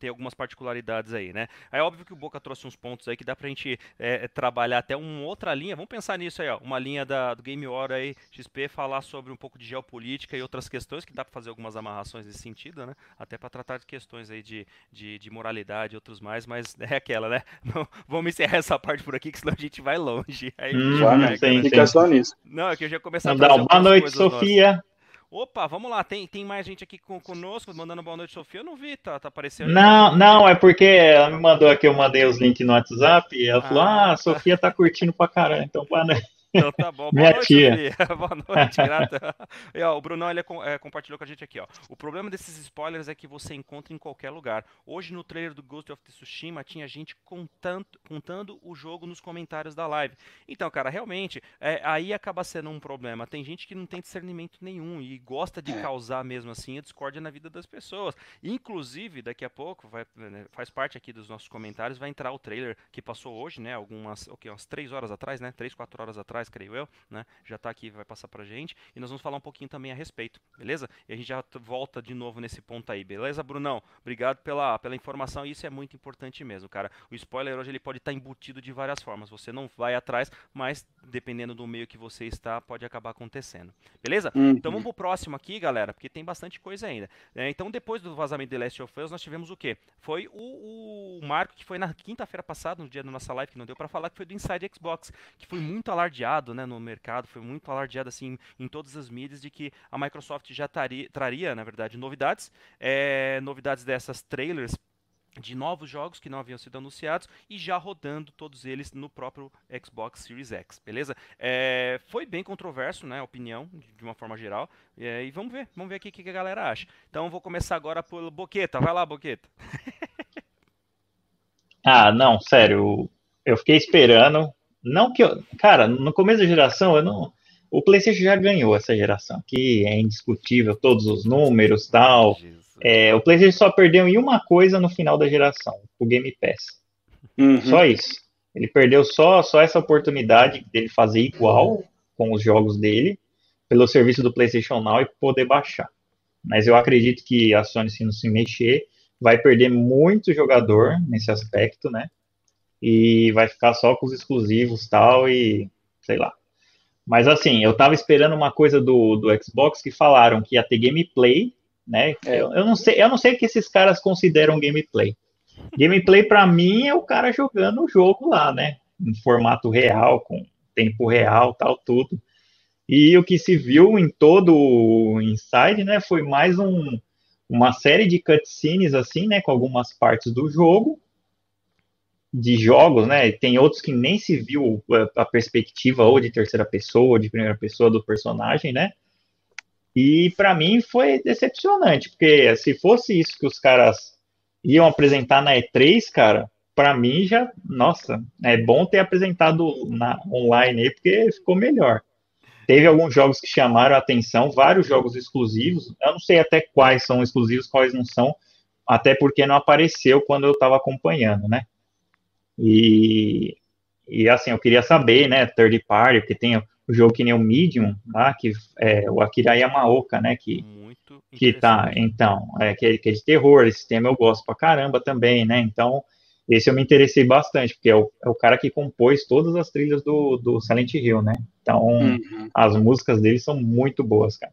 tem algumas particularidades aí, né? É óbvio que o Boca trouxe uns pontos aí que dá pra gente é, é, trabalhar até uma outra linha, vamos pensar nisso aí, ó, uma linha da, do Game War aí, XP, falar sobre um pouco de geopolítica e outras questões, que dá pra fazer algumas amarrações nesse sentido, né? Até para tratar de questões aí de, de, de, moralidade e outros mais, mas é aquela, né? Não, vamos encerrar essa parte por aqui, que senão a gente vai longe. Aí, hum, já, sim, Fica só nisso. Não, é que eu já começar a trazer Boa noite, Sofia. Nossas. Opa, vamos lá, tem, tem mais gente aqui com, conosco, mandando boa noite, Sofia. Eu não vi, tá, tá aparecendo. Não, não, é porque ela me mandou aqui, eu mandei os links no WhatsApp e ela ah, falou: Ah, a. Sofia tá curtindo pra caramba, então boa noite. Então tá bom. Boa noite, tia. Boa noite, grata. E, ó, o Brunão ele é, compartilhou com a gente aqui, ó. O problema desses spoilers é que você encontra em qualquer lugar. Hoje no trailer do Ghost of Tsushima tinha gente contando, contando o jogo nos comentários da live. Então, cara, realmente, é, aí acaba sendo um problema. Tem gente que não tem discernimento nenhum e gosta de é. causar mesmo assim a discórdia na vida das pessoas. Inclusive, daqui a pouco, vai, né, faz parte aqui dos nossos comentários, vai entrar o trailer que passou hoje, né? Algumas, o okay, umas três horas atrás, né? Três, quatro horas atrás atrás, creio eu, né? Já está aqui, vai passar pra gente. E nós vamos falar um pouquinho também a respeito, beleza? E a gente já volta de novo nesse ponto aí, beleza, Brunão? Obrigado pela, pela informação, e isso é muito importante mesmo, cara. O spoiler hoje ele pode estar tá embutido de várias formas. Você não vai atrás, mas dependendo do meio que você está, pode acabar acontecendo. Beleza? Uhum. Então vamos pro próximo aqui, galera, porque tem bastante coisa ainda. É, então, depois do vazamento de Last of Us, nós tivemos o quê? Foi o, o Marco, que foi na quinta-feira passada, no dia da nossa live, que não deu para falar, que foi do Inside Xbox, que foi muito alardeado né, no mercado, foi muito alardeado assim em todas as mídias de que a Microsoft já taria, traria, na verdade, novidades, é, novidades dessas trailers de novos jogos que não haviam sido anunciados e já rodando todos eles no próprio Xbox Series X, beleza? É, foi bem controverso, né, a opinião, de uma forma geral, é, e vamos ver, vamos ver aqui o que a galera acha. Então vou começar agora pelo Boqueta, vai lá, Boqueta. ah, não, sério, eu fiquei esperando, não que eu, cara, no começo da geração, eu não, o PlayStation já ganhou essa geração, que é indiscutível, todos os números, tal, é, o PlayStation só perdeu em uma coisa no final da geração, o Game Pass. Uhum. Só isso. Ele perdeu só, só essa oportunidade dele fazer igual com os jogos dele, pelo serviço do PlayStation Now e poder baixar. Mas eu acredito que a Sony, se não se mexer, vai perder muito jogador nesse aspecto, né? E vai ficar só com os exclusivos tal e sei lá. Mas assim, eu tava esperando uma coisa do, do Xbox que falaram que ia ter gameplay né? É. Eu, eu, não sei, eu não sei o que esses caras consideram gameplay. Gameplay para mim é o cara jogando o jogo lá, né? Em formato real, com tempo real, tal tudo. E o que se viu em todo o Inside, né, foi mais um, uma série de cutscenes assim, né, com algumas partes do jogo, de jogos, né? Tem outros que nem se viu a perspectiva ou de terceira pessoa ou de primeira pessoa do personagem, né? E para mim foi decepcionante, porque se fosse isso que os caras iam apresentar na E3, cara, para mim já, nossa, é bom ter apresentado na online aí, porque ficou melhor. Teve alguns jogos que chamaram a atenção, vários jogos exclusivos. Eu não sei até quais são exclusivos, quais não são, até porque não apareceu quando eu estava acompanhando, né? E, e assim, eu queria saber, né, third party, porque tem o jogo que nem o Medium, lá, que é o Akira Yamaoka, né, que, Muito que tá, então, é, que, é, que é de terror, esse tema eu gosto pra caramba também, né, então, esse eu me interessei bastante, porque é o, é o cara que compôs todas as trilhas do, do Silent Hill, né, então, uhum. as músicas dele são muito boas, cara.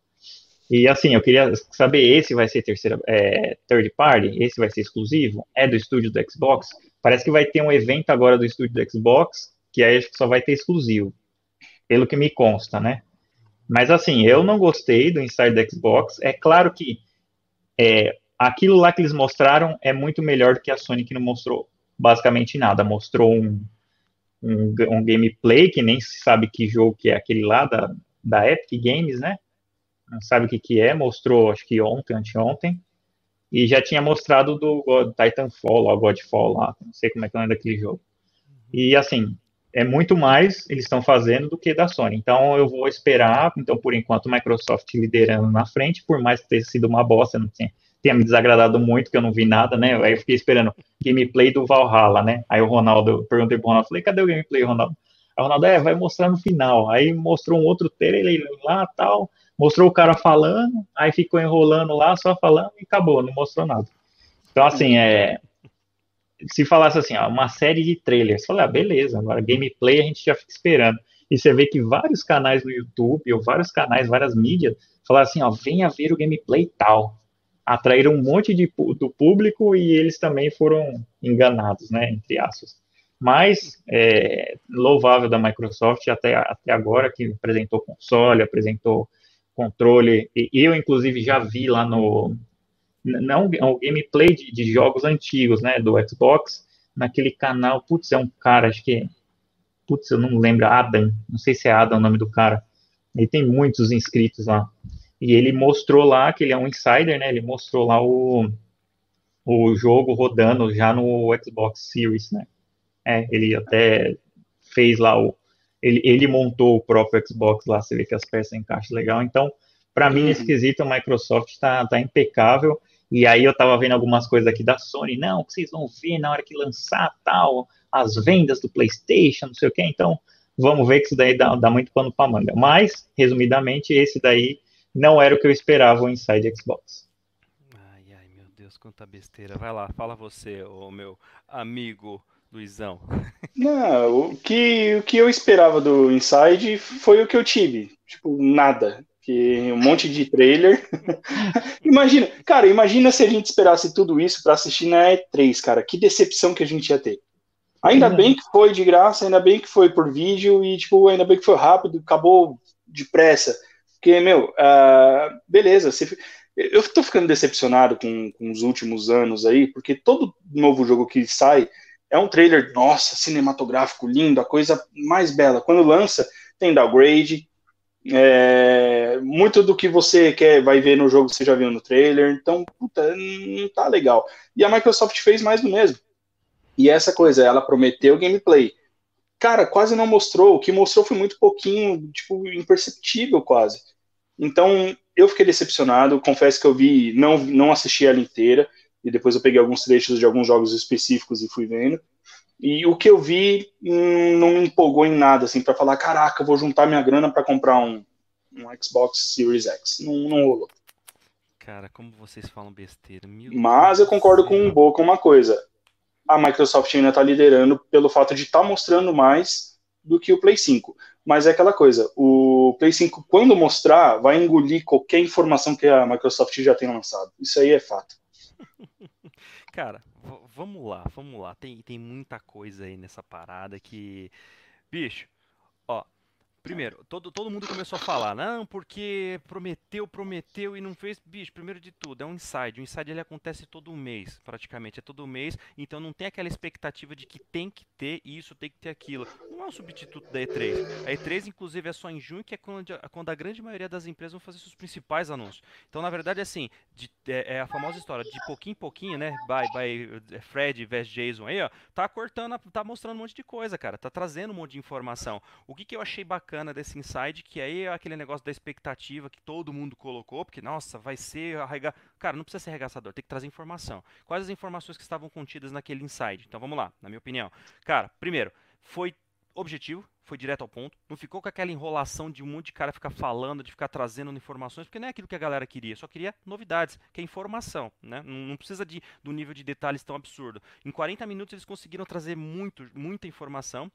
E assim, eu queria saber, esse vai ser terceira, é, third party? Esse vai ser exclusivo? É do estúdio do Xbox? Parece que vai ter um evento agora do estúdio do Xbox, que aí acho que só vai ter exclusivo pelo que me consta, né? Mas assim, eu não gostei do Inside do Xbox. É claro que é, aquilo lá que eles mostraram é muito melhor do que a Sony que não mostrou basicamente nada. Mostrou um, um, um gameplay que nem se sabe que jogo que é aquele lá da, da Epic Games, né? Sabe o que, que é. Mostrou, acho que ontem, anteontem. E já tinha mostrado do God, Titanfall, ou Godfall lá. Não sei como é que é o nome daquele jogo. E assim, é muito mais eles estão fazendo do que da Sony. Então eu vou esperar, então por enquanto Microsoft liderando na frente, por mais tenha sido uma bosta, não tinha, tenha me desagradado muito, que eu não vi nada, né? Aí eu fiquei esperando gameplay do Valhalla, né? Aí o Ronaldo, perguntei pro Ronaldo, falei, cadê o gameplay, Ronaldo? Aí o Ronaldo, é, vai mostrar no final. Aí mostrou um outro trailer lá, tal, mostrou o cara falando, aí ficou enrolando lá, só falando e acabou, não mostrou nada. Então, assim, é, se falasse assim, ó, uma série de trailers, falei, ah, beleza, agora gameplay a gente já fica esperando. E você vê que vários canais no YouTube, ou vários canais, várias mídias, falaram assim, ó, venha ver o gameplay tal. Atraíram um monte de, do público e eles também foram enganados, né, entre aspas. Mas, é, louvável da Microsoft até, até agora, que apresentou console, apresentou controle, e eu, inclusive, já vi lá no, não o gameplay de, de, jogos antigos, né, do Xbox, naquele canal, putz, é um cara, acho que, putz, eu não lembro, Adam, não sei se é Adam o nome do cara, ele tem muitos inscritos lá, e ele mostrou lá, que ele é um insider, né, ele mostrou lá o, o jogo rodando já no Xbox Series, né, é, ele até fez lá o, ele, ele montou o próprio Xbox lá, você vê que as peças encaixam legal, então, para mim, esse quesito, a Microsoft está tá impecável, e aí eu estava vendo algumas coisas aqui da Sony, não, que vocês vão ver na hora que lançar tal, as vendas do PlayStation, não sei o que, então vamos ver que isso daí dá, dá muito pano para manga. Mas, resumidamente, esse daí não era o que eu esperava o Inside Xbox. Ai, ai, meu Deus, quanta besteira. Vai lá, fala você, o meu amigo Luizão. Não, o que, o que eu esperava do Inside foi o que eu tive. Tipo, nada que um monte de trailer. imagina, cara, imagina se a gente esperasse tudo isso para assistir na E3, cara, que decepção que a gente ia ter. Ainda bem que foi de graça, ainda bem que foi por vídeo e tipo, ainda bem que foi rápido, acabou depressa. Porque, meu, uh, beleza, você, Eu tô ficando decepcionado com, com os últimos anos aí, porque todo novo jogo que sai é um trailer, nossa, cinematográfico, lindo, a coisa mais bela. Quando lança, tem downgrade, é, muito do que você quer vai ver no jogo você já viu no trailer, então puta, não tá legal. E a Microsoft fez mais do mesmo. E essa coisa, ela prometeu gameplay. Cara, quase não mostrou. O que mostrou foi muito pouquinho, tipo, imperceptível quase. Então, eu fiquei decepcionado. Confesso que eu vi, não, não assisti ela inteira. E depois eu peguei alguns trechos de alguns jogos específicos e fui vendo. E o que eu vi hum, não me empolgou em nada, assim, para falar, caraca, vou juntar minha grana para comprar um, um Xbox Series X. Não, não rolou. Cara, como vocês falam besteira. Meu Mas eu concordo com um Boca uma coisa. A Microsoft ainda está liderando pelo fato de estar tá mostrando mais do que o Play 5. Mas é aquela coisa, o Play 5, quando mostrar, vai engolir qualquer informação que a Microsoft já tenha lançado. Isso aí é fato. Cara, vamos lá, vamos lá. Tem, tem muita coisa aí nessa parada que. Bicho, Primeiro, todo, todo mundo começou a falar, não, porque prometeu, prometeu e não fez. Bicho, primeiro de tudo, é um inside. O inside ele acontece todo mês, praticamente. É todo mês, então não tem aquela expectativa de que tem que ter isso, tem que ter aquilo. Não é um substituto da E3. A E3, inclusive, é só em junho, que é quando, quando a grande maioria das empresas vão fazer seus principais anúncios. Então, na verdade, assim, de, é, é, a famosa história, de pouquinho em pouquinho, né? By, by Fred vs Jason aí, ó, tá cortando, tá mostrando um monte de coisa, cara. Tá trazendo um monte de informação. O que, que eu achei bacana bacana desse inside, que aí é aquele negócio da expectativa que todo mundo colocou, porque, nossa, vai ser arrega... Cara, não precisa ser arregaçador, tem que trazer informação. Quais as informações que estavam contidas naquele inside? Então vamos lá, na minha opinião. Cara, primeiro, foi objetivo, foi direto ao ponto, não ficou com aquela enrolação de um monte de cara ficar falando, de ficar trazendo informações, porque não é aquilo que a galera queria, só queria novidades, que é informação, né? Não, precisa de, do nível de detalhes tão absurdo. Em 40 minutos eles conseguiram trazer muito, muita informação,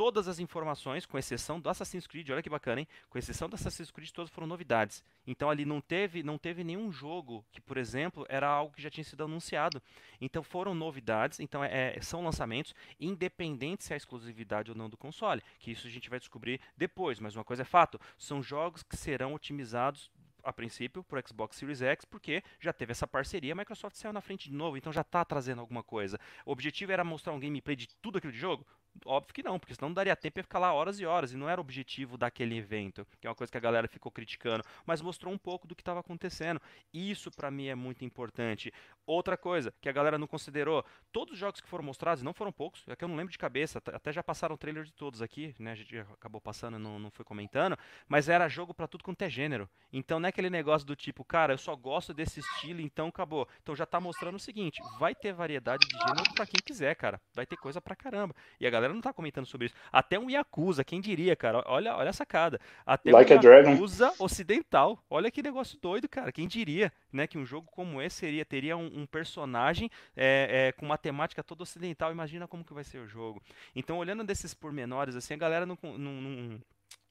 todas as informações, com exceção do Assassin's Creed, olha que bacana, hein? Com exceção do Assassin's Creed, todas foram novidades. Então ali não teve, não teve nenhum jogo que, por exemplo, era algo que já tinha sido anunciado. Então foram novidades, então é, é são lançamentos, independente se é exclusividade ou não do console, que isso a gente vai descobrir depois, mas uma coisa é fato, são jogos que serão otimizados a princípio para o Xbox Series X, porque já teve essa parceria, a Microsoft saiu na frente de novo, então já está trazendo alguma coisa. O objetivo era mostrar um gameplay de tudo aquilo de jogo? Óbvio que não, porque senão não daria tempo de ficar lá horas e horas, e não era o objetivo daquele evento, que é uma coisa que a galera ficou criticando, mas mostrou um pouco do que estava acontecendo. Isso para mim é muito importante. Outra coisa que a galera não considerou, todos os jogos que foram mostrados, não foram poucos, é que eu não lembro de cabeça, até já passaram o trailer de todos aqui, né? A gente acabou passando, não, não foi comentando, mas era jogo para tudo quanto é gênero. Então não é aquele negócio do tipo, cara, eu só gosto desse estilo, então acabou. Então já tá mostrando o seguinte, vai ter variedade de gênero para quem quiser, cara. Vai ter coisa pra caramba. E a galera galera não tá comentando sobre isso. Até um Yakuza, quem diria, cara? Olha, olha a sacada. Até like um Yakuza ocidental. Olha que negócio doido, cara. Quem diria, né, que um jogo como esse seria, teria um, um personagem é, é, com uma temática toda ocidental. Imagina como que vai ser o jogo. Então, olhando desses pormenores, assim, a galera não, não, não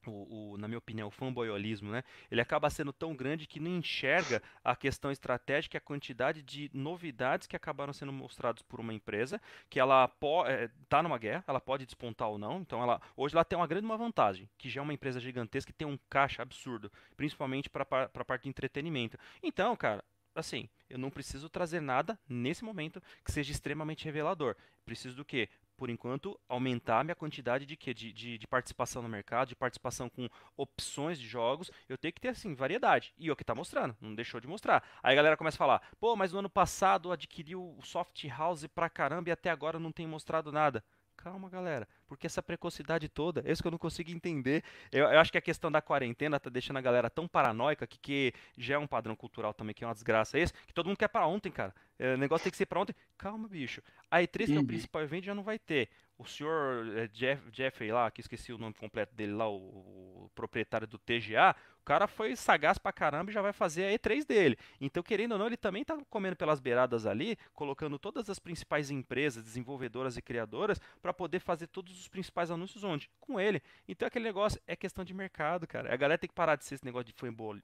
o, o, na minha opinião, o fanboyolismo, né? Ele acaba sendo tão grande que não enxerga a questão estratégica a quantidade de novidades que acabaram sendo mostrados por uma empresa, que ela está é, numa guerra, ela pode despontar ou não. Então, ela hoje ela tem uma grande uma vantagem, que já é uma empresa gigantesca que tem um caixa absurdo, principalmente para a parte de entretenimento. Então, cara, assim, eu não preciso trazer nada nesse momento que seja extremamente revelador. Preciso do quê? Por enquanto, aumentar minha quantidade de, quê? De, de, de, participação no mercado, de participação com opções de jogos. Eu tenho que ter, assim, variedade. E é o que está mostrando, não deixou de mostrar. Aí a galera começa a falar, pô, mas no ano passado adquiriu o Soft House pra caramba e até agora não tem mostrado nada. Calma, galera. Porque essa precocidade toda, é isso que eu não consigo entender. Eu, eu acho que a questão da quarentena tá deixando a galera tão paranoica que, que já é um padrão cultural também, que é uma desgraça esse, que todo mundo quer para ontem, cara. É, o negócio tem que ser para ontem. Calma, bicho. A E3, que é o principal evento, já não vai ter. O senhor é, Jeff, Jeffrey lá, que esqueci o nome completo dele lá, o, o, proprietário do TGA, o cara foi sagaz pra caramba e já vai fazer a E3 dele. Então, querendo ou não, ele também tá comendo pelas beiradas ali, colocando todas as principais empresas, desenvolvedoras e criadoras para poder fazer todos os principais anúncios onde? Com ele. Então, aquele negócio é questão de mercado, cara. A galera tem que parar de ser esse negócio de fanboy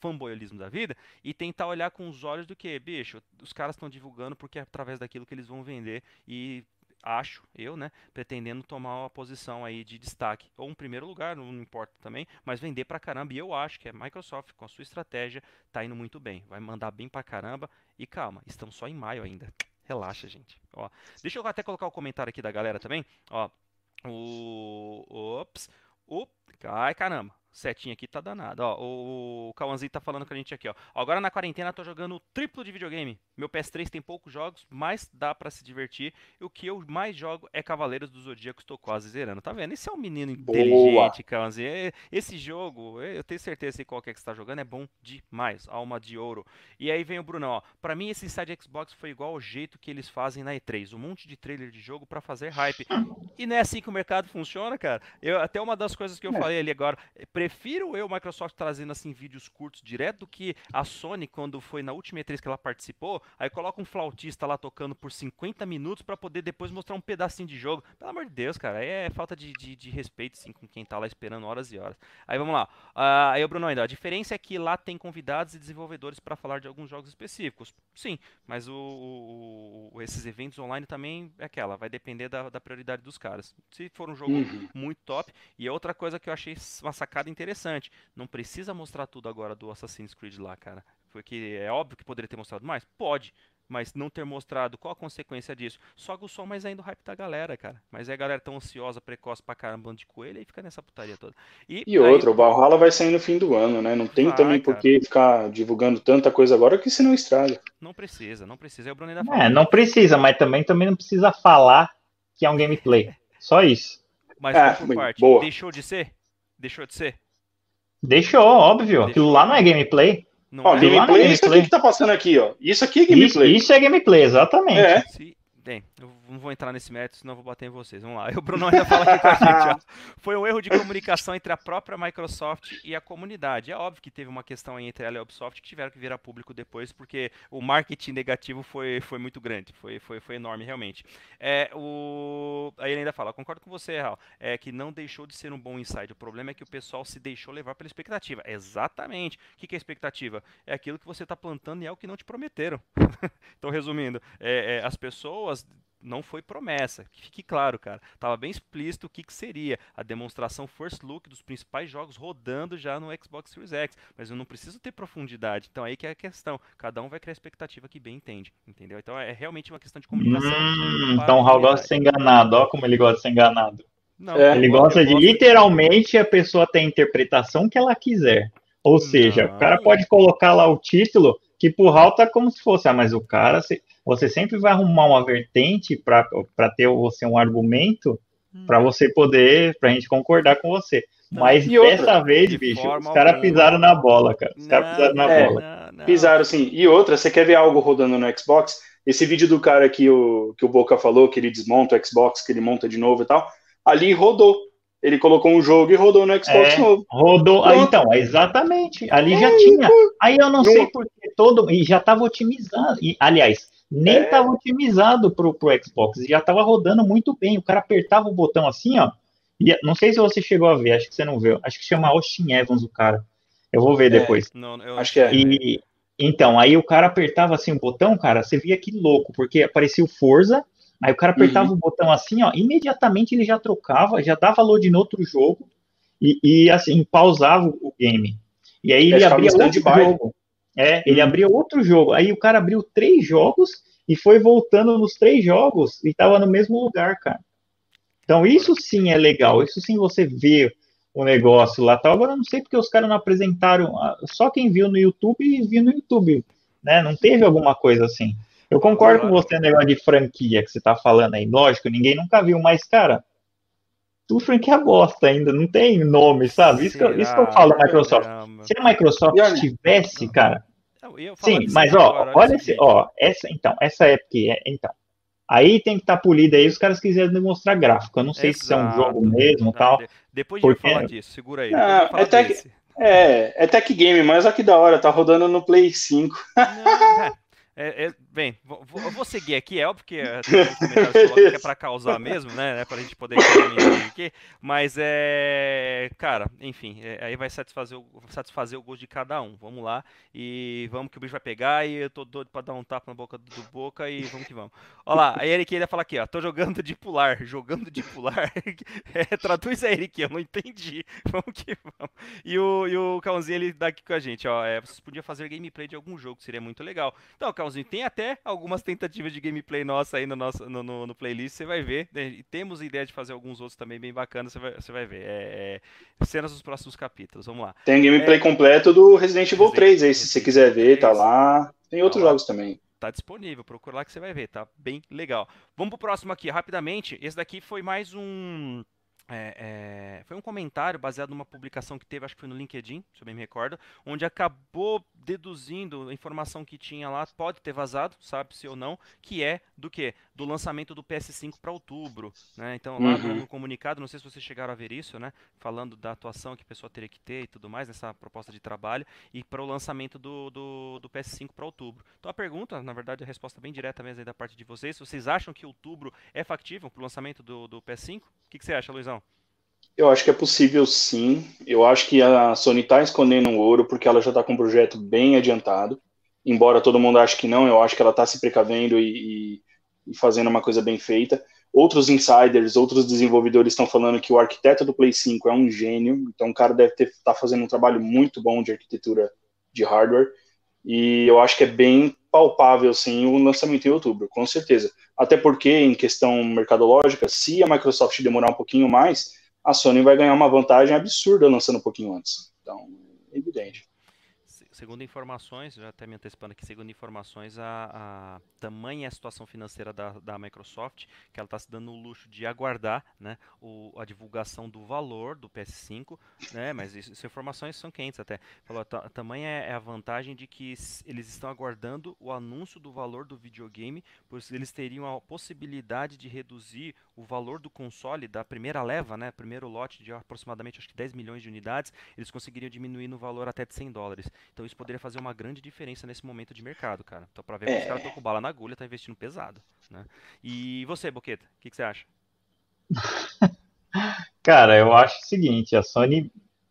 fanboyismo da vida e tentar olhar com os olhos do que, bicho, os caras estão divulgando porque é através daquilo que eles vão vender e acho eu, né, pretendendo tomar uma posição aí de destaque, ou um primeiro lugar, não importa também, mas vender pra caramba. E eu acho que a Microsoft, com a sua estratégia, tá indo muito bem. Vai mandar bem pra caramba. E calma, estamos só em maio ainda. Relaxa, gente. Ó, deixa eu até colocar o comentário aqui da galera também. Ó, o. Ops. O. Ai, caramba setinha aqui tá danado. Ó, o, o Kawanzi tá falando com a gente aqui, ó. Agora na quarentena tô jogando triplo de videogame. Meu PS3 tem poucos jogos, mas dá para se divertir. E o que eu mais jogo é Cavaleiros do Zodíaco, estou quase zerando. Tá vendo? Esse é um menino inteligente, Kawanzi. É, esse jogo, eu tenho certeza que qualquer que está jogando é bom demais. Alma de ouro. E aí vem o Brunão, ó. Pra mim esse side Xbox foi igual ao jeito que eles fazem na E3. Um monte de trailer de jogo para fazer hype. E não é assim que o mercado funciona, cara. Eu, até uma das coisas que eu é. falei ali agora, prefiro eu, Microsoft, trazendo assim vídeos curtos direto do que a Sony, quando foi na última E3 que ela participou, aí coloca um flautista lá tocando por 50 minutos para poder depois mostrar um pedacinho de jogo. Pelo amor de Deus, cara, aí é falta de, de, de respeito, sim, com quem tá lá esperando horas e horas. Aí vamos lá. Uh, aí o Bruno ainda, a diferença é que lá tem convidados e desenvolvedores para falar de alguns jogos específicos. Sim, mas o, o, esses eventos online também é aquela, vai depender da, da prioridade dos caras. Se for um jogo uhum. muito top, e outra coisa que eu achei uma sacada interessante. Não precisa mostrar tudo agora do Assassin's Creed lá, cara. Porque é óbvio que poderia ter mostrado mais? Pode. Mas não ter mostrado, qual a consequência disso? Só aguçou mais ainda o hype da galera, cara. Mas é a galera tão ansiosa, precoce pra caramba de coelho e fica nessa putaria toda. E, e outra, o Valhalla vai sair no fim do ano, né? Não tem vai, também por que ficar divulgando tanta coisa agora que se não estraga. Não precisa, não precisa. É o Bruno ainda fala. É, não precisa, mas também, também não precisa falar que é um gameplay. Só isso. Mas é, por parte, boa. deixou de ser? Deixou de ser? Deixou, óbvio. Deixou. Aquilo lá não é gameplay. Não ó, é. gameplay é isso aqui que tá passando aqui, ó. Isso aqui é gameplay. Isso, isso é gameplay, exatamente. É. Se, bem, eu não vou entrar nesse mérito, senão eu vou bater em vocês. Vamos lá. O Bruno ainda fala aqui com a gente. Ó. Foi um erro de comunicação entre a própria Microsoft e a comunidade. É óbvio que teve uma questão aí entre ela e a Ubisoft que tiveram que virar público depois, porque o marketing negativo foi, foi muito grande. Foi, foi, foi enorme, realmente. É, o... Aí ele ainda fala, concordo com você, Real, é que não deixou de ser um bom insight. O problema é que o pessoal se deixou levar pela expectativa. Exatamente. O que é expectativa? É aquilo que você está plantando e é o que não te prometeram. então, resumindo, é, é, as pessoas não foi promessa. Que fique claro, cara. Tava bem explícito o que, que seria a demonstração first look dos principais jogos rodando já no Xbox Series X. Mas eu não preciso ter profundidade. Então aí que é a questão. Cada um vai criar a expectativa que bem entende. Entendeu? Então é realmente uma questão de comunicação. Hum, então o Raul gosta de ser enganado. Olha como ele gosta de ser enganado. Não, é, ele gosta de literalmente a pessoa ter a interpretação que ela quiser. Ou seja, não. o cara pode colocar lá o título que pro Raul tá como se fosse, ah, mas o cara, você sempre vai arrumar uma vertente para ter você um argumento hum. para você poder, para a gente concordar com você. Mas e dessa outra, vez, bicho, os caras pisaram na bola, cara. Os caras pisaram na é, bola. Não, não. Pisaram, sim. E outra, você quer ver algo rodando no Xbox? Esse vídeo do cara que o, que o Boca falou, que ele desmonta o Xbox, que ele monta de novo e tal, ali rodou. Ele colocou um jogo e rodou no Xbox é, novo. Rodou, ah, então, exatamente. Ali é, já tinha. Aí eu não, não sei porque todo. E já estava otimizado. E, aliás, nem estava é. otimizado pro, pro Xbox, já estava rodando muito bem. O cara apertava o botão assim, ó. E, não sei se você chegou a ver, acho que você não viu. Acho que chama Austin Evans o cara. Eu vou ver é, depois. Não, acho que é. E, então, aí o cara apertava assim o botão, cara, você via que louco, porque aparecia o Forza, aí o cara apertava uhum. o botão assim, ó, imediatamente ele já trocava, já dava load no outro jogo e, e assim, pausava o game. E aí ele abria outro jogo. É, ele uhum. abriu outro jogo. Aí o cara abriu três jogos e foi voltando nos três jogos e estava no mesmo lugar, cara. Então isso sim é legal. Isso sim você vê o negócio lá tal. Agora eu não sei porque os caras não apresentaram. Só quem viu no YouTube viu no YouTube, né? Não teve alguma coisa assim. Eu concordo com você no negócio de franquia que você tá falando aí. Lógico, ninguém nunca viu, mas, cara, tu franquia bosta ainda, não tem nome, sabe? Isso, que, eu, isso que eu falo da Microsoft. Se a Microsoft tivesse, cara, Sim, mas ó, agora, olha, esse, ó, essa então, essa é porque é, então. Aí tem que estar tá polida aí, os caras quiserem demonstrar gráfico. Eu não sei Exato. se é um jogo mesmo, tá, tal. Depois de porque... falar disso, segura aí. Ah, é, tech, é, é tech game, mas olha que da hora, tá rodando no Play 5. Não, é, É, é, bem, vou, vou, seguir aqui, é óbvio é, que é para causar mesmo, né? né para a gente poder aqui, mas é. Cara, enfim, é, aí vai satisfazer o, satisfazer o gosto de cada um. Vamos lá e vamos que o bicho vai pegar e eu tô doido para dar um tapa na boca do, Boca e vamos que vamos. Olha lá, aí ele queria falar aqui, ó, tô jogando de pular, jogando de pular. é, traduz aí, Eric, eu não entendi. Vamos que vamos. E o, e o Cãozinho, ele dá aqui com a gente, ó, é, vocês podiam fazer gameplay de algum jogo, seria muito legal. Então, Cãozinho, tem até algumas tentativas de gameplay nossa aí no, nosso, no, no, no playlist, você vai ver. Né? E temos ideia de fazer alguns outros também bem bacanas, você vai, você vai ver. É, é, cenas dos próximos capítulos, vamos lá. Tem gameplay é, completo do Resident Evil 3 aí, se você quiser ver, tá lá. Tem outros tá jogos também tá disponível, procura lá que você vai ver, tá bem legal. Vamos pro próximo aqui, rapidamente. Esse daqui foi mais um é, é, foi um comentário baseado numa publicação que teve, acho que foi no LinkedIn, se eu bem me recordo, onde acabou deduzindo a informação que tinha lá, pode ter vazado, sabe-se ou não, que é do que? Do lançamento do PS5 para outubro. Né? Então, lá uhum. no, comunicado, não sei se vocês chegaram a ver isso, né? falando da atuação que a pessoa teria que ter e tudo mais, nessa proposta de trabalho, e para o lançamento do, do, do PS5 para outubro. Então, a pergunta, na verdade, a resposta bem direta mesmo da parte de vocês, vocês acham que outubro é factível para o lançamento do, do PS5? O que, que você acha, Luizão? Eu acho que é possível sim. Eu acho que a Sony está escondendo o ouro porque ela já está com um projeto bem adiantado. Embora todo mundo ache que não, eu acho que ela está se precavendo e, e, fazendo uma coisa bem feita. Outros insiders, outros desenvolvedores estão falando que o arquiteto do Play 5 é um gênio. Então o cara deve estar tá fazendo um trabalho muito bom de arquitetura de hardware. E eu acho que é bem palpável, sim, o lançamento em outubro, com certeza. Até porque, em questão mercadológica, se a Microsoft demorar um pouquinho mais, a Sony vai ganhar uma vantagem absurda lançando um pouquinho antes. Então, é evidente. Segundo informações, já até me antecipando aqui, segundo informações, a, a tamanha a situação financeira da, da Microsoft que ela está se dando o luxo de aguardar né, o, a divulgação do valor do PS5, né, mas isso, isso informações são quentes até. Falou, a tamanha é, é a vantagem de que eles estão aguardando o anúncio do valor do videogame, pois eles teriam a possibilidade de reduzir o valor do console da primeira leva, né, primeiro lote de aproximadamente acho que 10 milhões de unidades, eles conseguiriam diminuir no valor até de 100 dólares. Então poderia fazer uma grande diferença nesse momento de mercado, cara. Então, pra ver é. que os caras estão com bala na agulha, tá investindo pesado. Né? E você, Boqueta, o que, que você acha? cara, eu acho o seguinte, a Sony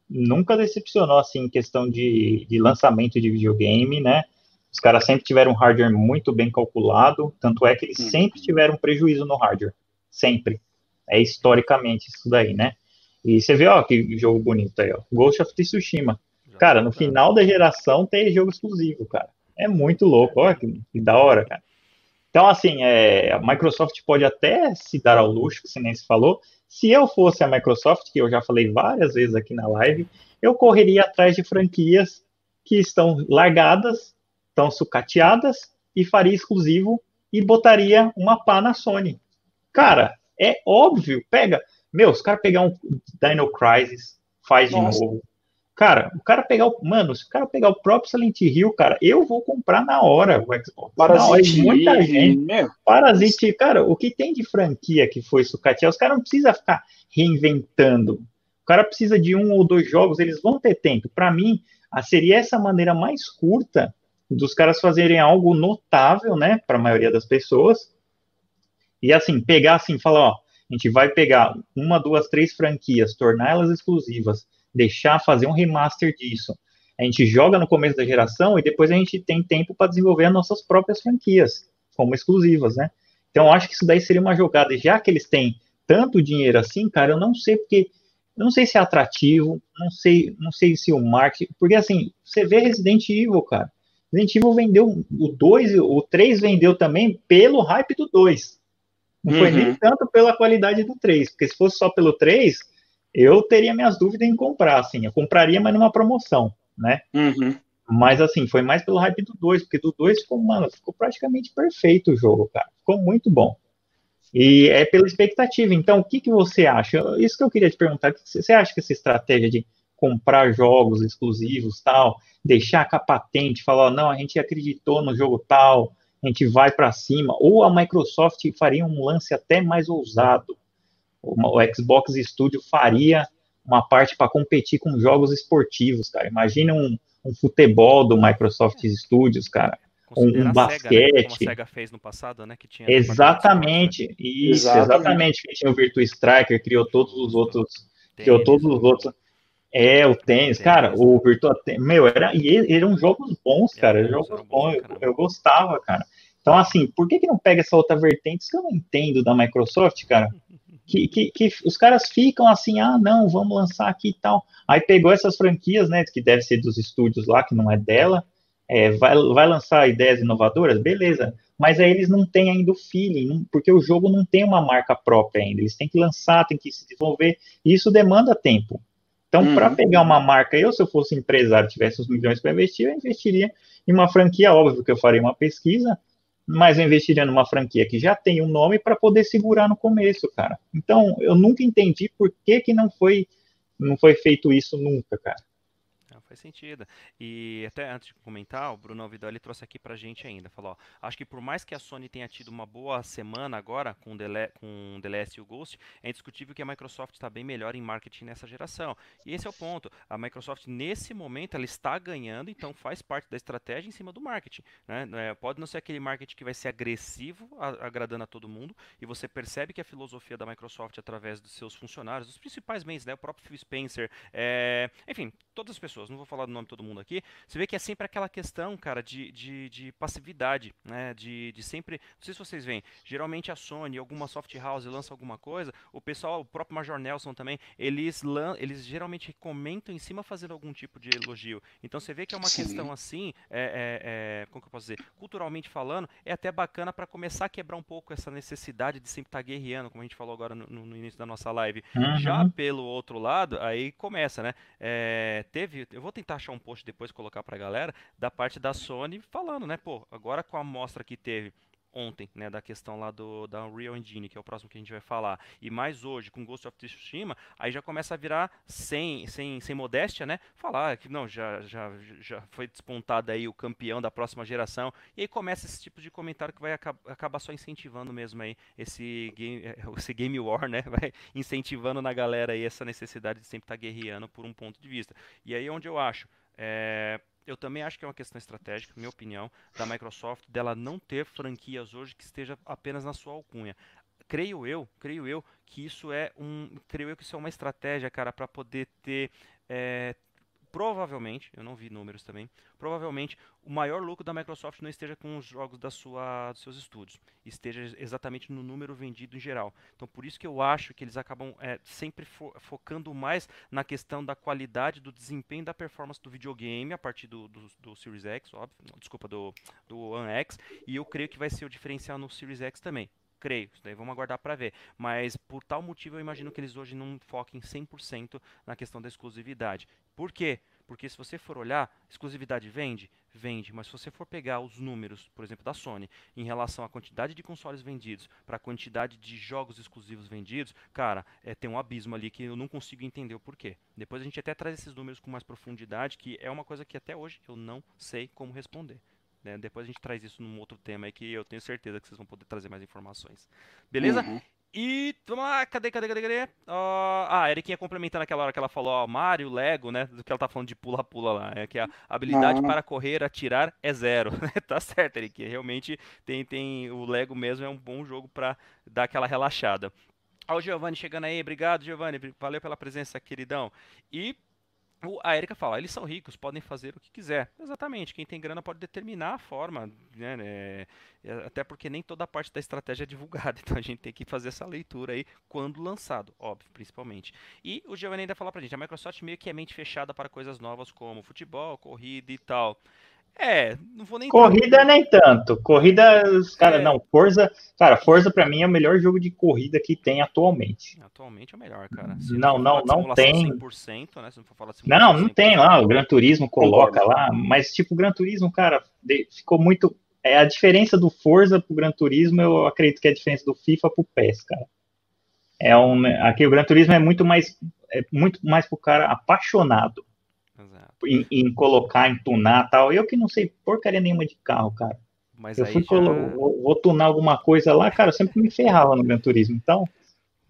nunca decepcionou assim em questão de, de lançamento de videogame, né? Os caras sempre tiveram um hardware muito bem calculado, tanto é que eles uhum. sempre tiveram prejuízo no hardware. Sempre. É historicamente isso daí, né? E você vê, ó, que jogo bonito aí, ó. Ghost of Tsushima. Cara, no final da geração tem jogo exclusivo, cara. É muito louco, olha que, que da hora, cara. Então, assim, é, a Microsoft pode até se dar ao luxo, que você nem se falou. Se eu fosse a Microsoft, que eu já falei várias vezes aqui na live, eu correria atrás de franquias que estão largadas, estão sucateadas, e faria exclusivo e botaria uma pá na Sony. Cara, é óbvio, pega. Meu, os caras pegar um Dino Crisis, faz Nossa. de novo. Cara, o cara pegar o. Mano, se o cara pegar o próprio Silent Hill, cara, eu vou comprar na hora o Xbox. Parasite, muita gente. Meu. Parasite, cara, o que tem de franquia que foi sucatear, os caras não precisam ficar reinventando. O cara precisa de um ou dois jogos, eles vão ter tempo. Para mim, seria essa maneira mais curta dos caras fazerem algo notável, né, para a maioria das pessoas. E assim, pegar assim, falar, ó, a gente vai pegar uma, duas, três franquias, torná-las exclusivas deixar fazer um remaster disso. A gente joga no começo da geração e depois a gente tem tempo para desenvolver as nossas próprias franquias, como exclusivas, né? Então, acho que isso daí seria uma jogada. E já que eles têm tanto dinheiro assim, cara, eu não sei porque. Eu não sei se é atrativo, não sei, não sei se o marketing. Porque assim, você vê Resident Evil, cara. Resident Evil vendeu o 2, o 3 vendeu também pelo hype do 2. Não uhum. foi nem tanto pela qualidade do 3, porque se fosse só pelo 3, eu teria minhas dúvidas em comprar, assim, eu compraria, mas numa promoção, né? Uhum. Mas, assim, foi mais pelo hype do 2, porque do 2 ficou, mano, ficou praticamente perfeito o jogo, cara. Ficou muito bom. E é pela expectativa. Então, o que, que você acha? Isso que eu queria te perguntar. Você acha que essa estratégia de comprar jogos exclusivos, tal, deixar com a patente, falar, não, a gente acreditou no jogo tal, a gente vai para cima, ou a Microsoft faria um lance até mais ousado, o Xbox Studio faria uma parte para competir com jogos esportivos, cara. Imagina um, um, futebol do Microsoft Studios, cara. um, um basquete. Sega, né? Como a SEGA fez no passado, né? Que tinha exatamente, isso, exatamente. exatamente. Tinha o Virtua Striker, criou todos os outros, tênis, criou todos os outros. É, o tênis, cara, o Virtua Tênis, meu, era, e eram jogos bons, cara, jogos bons, eu, eu, gostava, cara. Então, assim, por que que não pega essa outra vertente? Isso que eu não entendo da Microsoft, cara. Que, que, que, os caras ficam assim, ah, não, vamos lançar aqui e tal. Aí pegou essas franquias, né, que deve ser dos estúdios lá, que não é dela, é, vai, vai lançar ideias inovadoras, beleza. Mas aí eles não têm ainda o feeling, porque o jogo não tem uma marca própria ainda. Eles têm que lançar, têm que se desenvolver, e isso demanda tempo. Então, uhum. para pegar uma marca, eu, se eu fosse empresário, tivesse os milhões para investir, eu investiria em uma franquia, óbvio que eu faria uma pesquisa, mas eu investiria numa franquia que já tem um nome para poder segurar no começo, cara. Então, eu nunca entendi por que, que não foi não foi feito isso nunca, cara faz sentido. E até antes de comentar, o Bruno Vidal ele trouxe aqui pra gente ainda. Falou, ó, acho que por mais que a Sony tenha tido uma boa semana agora com o The, com The Last e o Ghost, é indiscutível que a Microsoft está bem melhor em marketing nessa geração. E esse é o ponto. A Microsoft, nesse momento, ela está ganhando, então faz parte da estratégia em cima do marketing. Né? É, pode não ser aquele marketing que vai ser agressivo, agradando a todo mundo, e você percebe que a filosofia da Microsoft, através dos seus funcionários, dos principais mentes, né? o próprio Phil Spencer, é... enfim, todas as pessoas, não vou falar do nome de todo mundo aqui, você vê que é sempre aquela questão, cara, de, de, de passividade, né? De, de sempre. Não sei se vocês veem, geralmente a Sony, alguma soft house lança alguma coisa, o pessoal, o próprio Major Nelson também, eles, lan, eles geralmente comentam em cima fazendo algum tipo de elogio. Então você vê que é uma Sim. questão assim, é, é, é, como que eu posso dizer, culturalmente falando, é até bacana para começar a quebrar um pouco essa necessidade de sempre estar tá guerreando, como a gente falou agora no, no início da nossa live. Uhum. Já pelo outro lado, aí começa, né? É, teve, eu vou tentar achar um post depois colocar pra galera da parte da Sony falando, né, pô, agora com a amostra que teve ontem, né, da questão lá do da Unreal Engine, que é o próximo que a gente vai falar, e mais hoje com Ghost of Tsushima, aí já começa a virar sem, sem, sem modéstia, né, falar que não, já, já, já foi despontado aí o campeão da próxima geração, e aí começa esse tipo de comentário que vai acabar, acabar só incentivando mesmo aí esse game, esse game war, né, vai incentivando na galera aí essa necessidade de sempre estar tá guerreando por um ponto de vista. E aí onde eu acho, é, eu também acho que é uma questão estratégica, minha opinião, da Microsoft, dela não ter franquias hoje que esteja apenas na sua alcunha. Creio eu, creio eu que isso é um, creio eu que isso é uma estratégia, cara, para poder ter é, provavelmente, eu não vi números também, provavelmente o maior lucro da Microsoft não esteja com os jogos da sua, dos seus estúdios, esteja exatamente no número vendido em geral. Então, por isso que eu acho que eles acabam é, sempre fo focando mais na questão da qualidade, do desempenho da performance do videogame a partir do, do, do Series X, óbvio, desculpa, do, do One X, e eu creio que vai ser o diferencial no Series X também creio. Isso daí vamos aguardar para ver. Mas por tal motivo eu imagino que eles hoje não foquem 100% na questão da exclusividade. Por quê? Porque se você for olhar, exclusividade vende? Vende. Mas se você for pegar os números, por exemplo, da Sony, em relação à quantidade de consoles vendidos para a quantidade de jogos exclusivos vendidos, cara, é, tem um abismo ali que eu não consigo entender o porquê. Depois a gente até traz esses números com mais profundidade, que é uma coisa que até hoje eu não sei como responder. Né? Depois a gente traz isso num outro tema aí que eu tenho certeza que vocês vão poder trazer mais informações. Beleza? Uhum. E vamos lá, cadê, cadê, cadê, cadê? Uh, ah, a Eriquinha complementando aquela hora que ela falou, ó, Mario, Lego, né? Do que ela tá falando de pula-pula lá. É que a habilidade uhum. para correr, atirar é zero. tá certo, Eriquinha. Realmente tem, tem. O Lego mesmo é um bom jogo para dar aquela relaxada. Ó, o Giovanni chegando aí, obrigado, Giovanni. Valeu pela presença, queridão. E a Erika fala, eles são ricos, podem fazer o que quiser. Exatamente, quem tem grana pode determinar a forma, né, né, até porque nem toda a parte da estratégia é divulgada, então a gente tem que fazer essa leitura aí quando lançado, óbvio, principalmente. E o Giovanni ainda fala pra gente, a Microsoft meio que é mente fechada para coisas novas como futebol, corrida e tal. É, não vou nem. Corrida nem tanto. Corrida, cara, é. não. Forza, cara, Forza para mim é o melhor jogo de corrida que tem atualmente. Atualmente é o melhor, cara. Se não, não, não tem. 100%, né? Se não for falar não, não tem lá. O Gran Turismo coloca lá, mas tipo, o Gran Turismo, cara, ficou muito. É a diferença do Forza pro Gran Turismo, eu acredito que é a diferença do FIFA pro PES, cara. É um, aqui o Gran Turismo é muito mais, é muito mais pro cara apaixonado em, em, colocar, em tunar tal. Eu que não sei porcaria nenhuma de carro, cara. Mas eu fui já... vou, vou, tunar alguma coisa lá, cara, eu sempre me ferrava no Gran Turismo, então.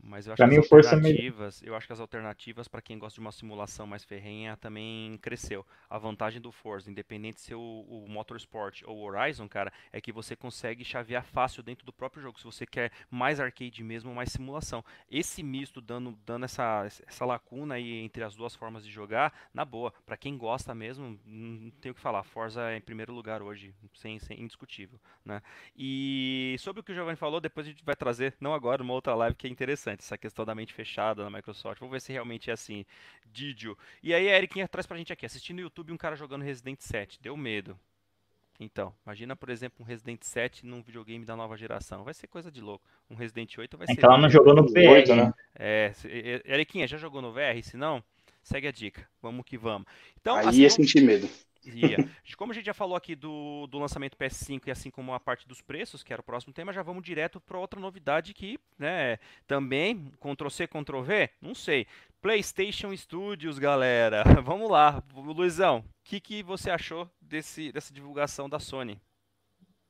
Mas eu acho Pra que mim, as me- alternativas, eu acho que as alternativas para quem gosta de uma simulação mais ferrenha também cresceu. A vantagem do Forza, independente se o, o Motorsport ou o Horizon, cara, é que você consegue chavear fácil dentro do próprio jogo. Se você quer mais arcade mesmo, mais simulação. Esse misto dando, dando essa, essa lacuna aí entre as duas formas de jogar, na boa. Pra quem gosta mesmo, não tem o que falar. Forza é em primeiro lugar hoje, sem, sem indiscutível, né? E sobre o que o Giovanni falou, depois a gente vai trazer, não agora, uma outra live que é interessante, essa questão da mente fechada na Microsoft. Vamos ver se realmente é assim. Didio. E aí, a Eriquinha traz pra gente aqui, assistindo no YouTube um cara jogando Resident 7. Deu medo. Então, imagina, por exemplo, um Resident 7 num videogame da nova geração. Vai ser coisa de louco. Um Resident 8 vai É ser. que ela não jogou no VR, né? É, Eriquinha, já jogou no VR? Se não, segue a dica. Vamos que vamos. Então, Aí assim sentir medo. Ia. Como a gente já falou aqui do, do lançamento PS5 e assim como a parte dos preços, que era o próximo tema, já vamos direto para outra novidade que, né, também, Ctrl-C, Ctrl-V, não sei. PlayStation Studios, galera. Vamos lá. Luizão, o que, que você achou desse, dessa divulgação da Sony?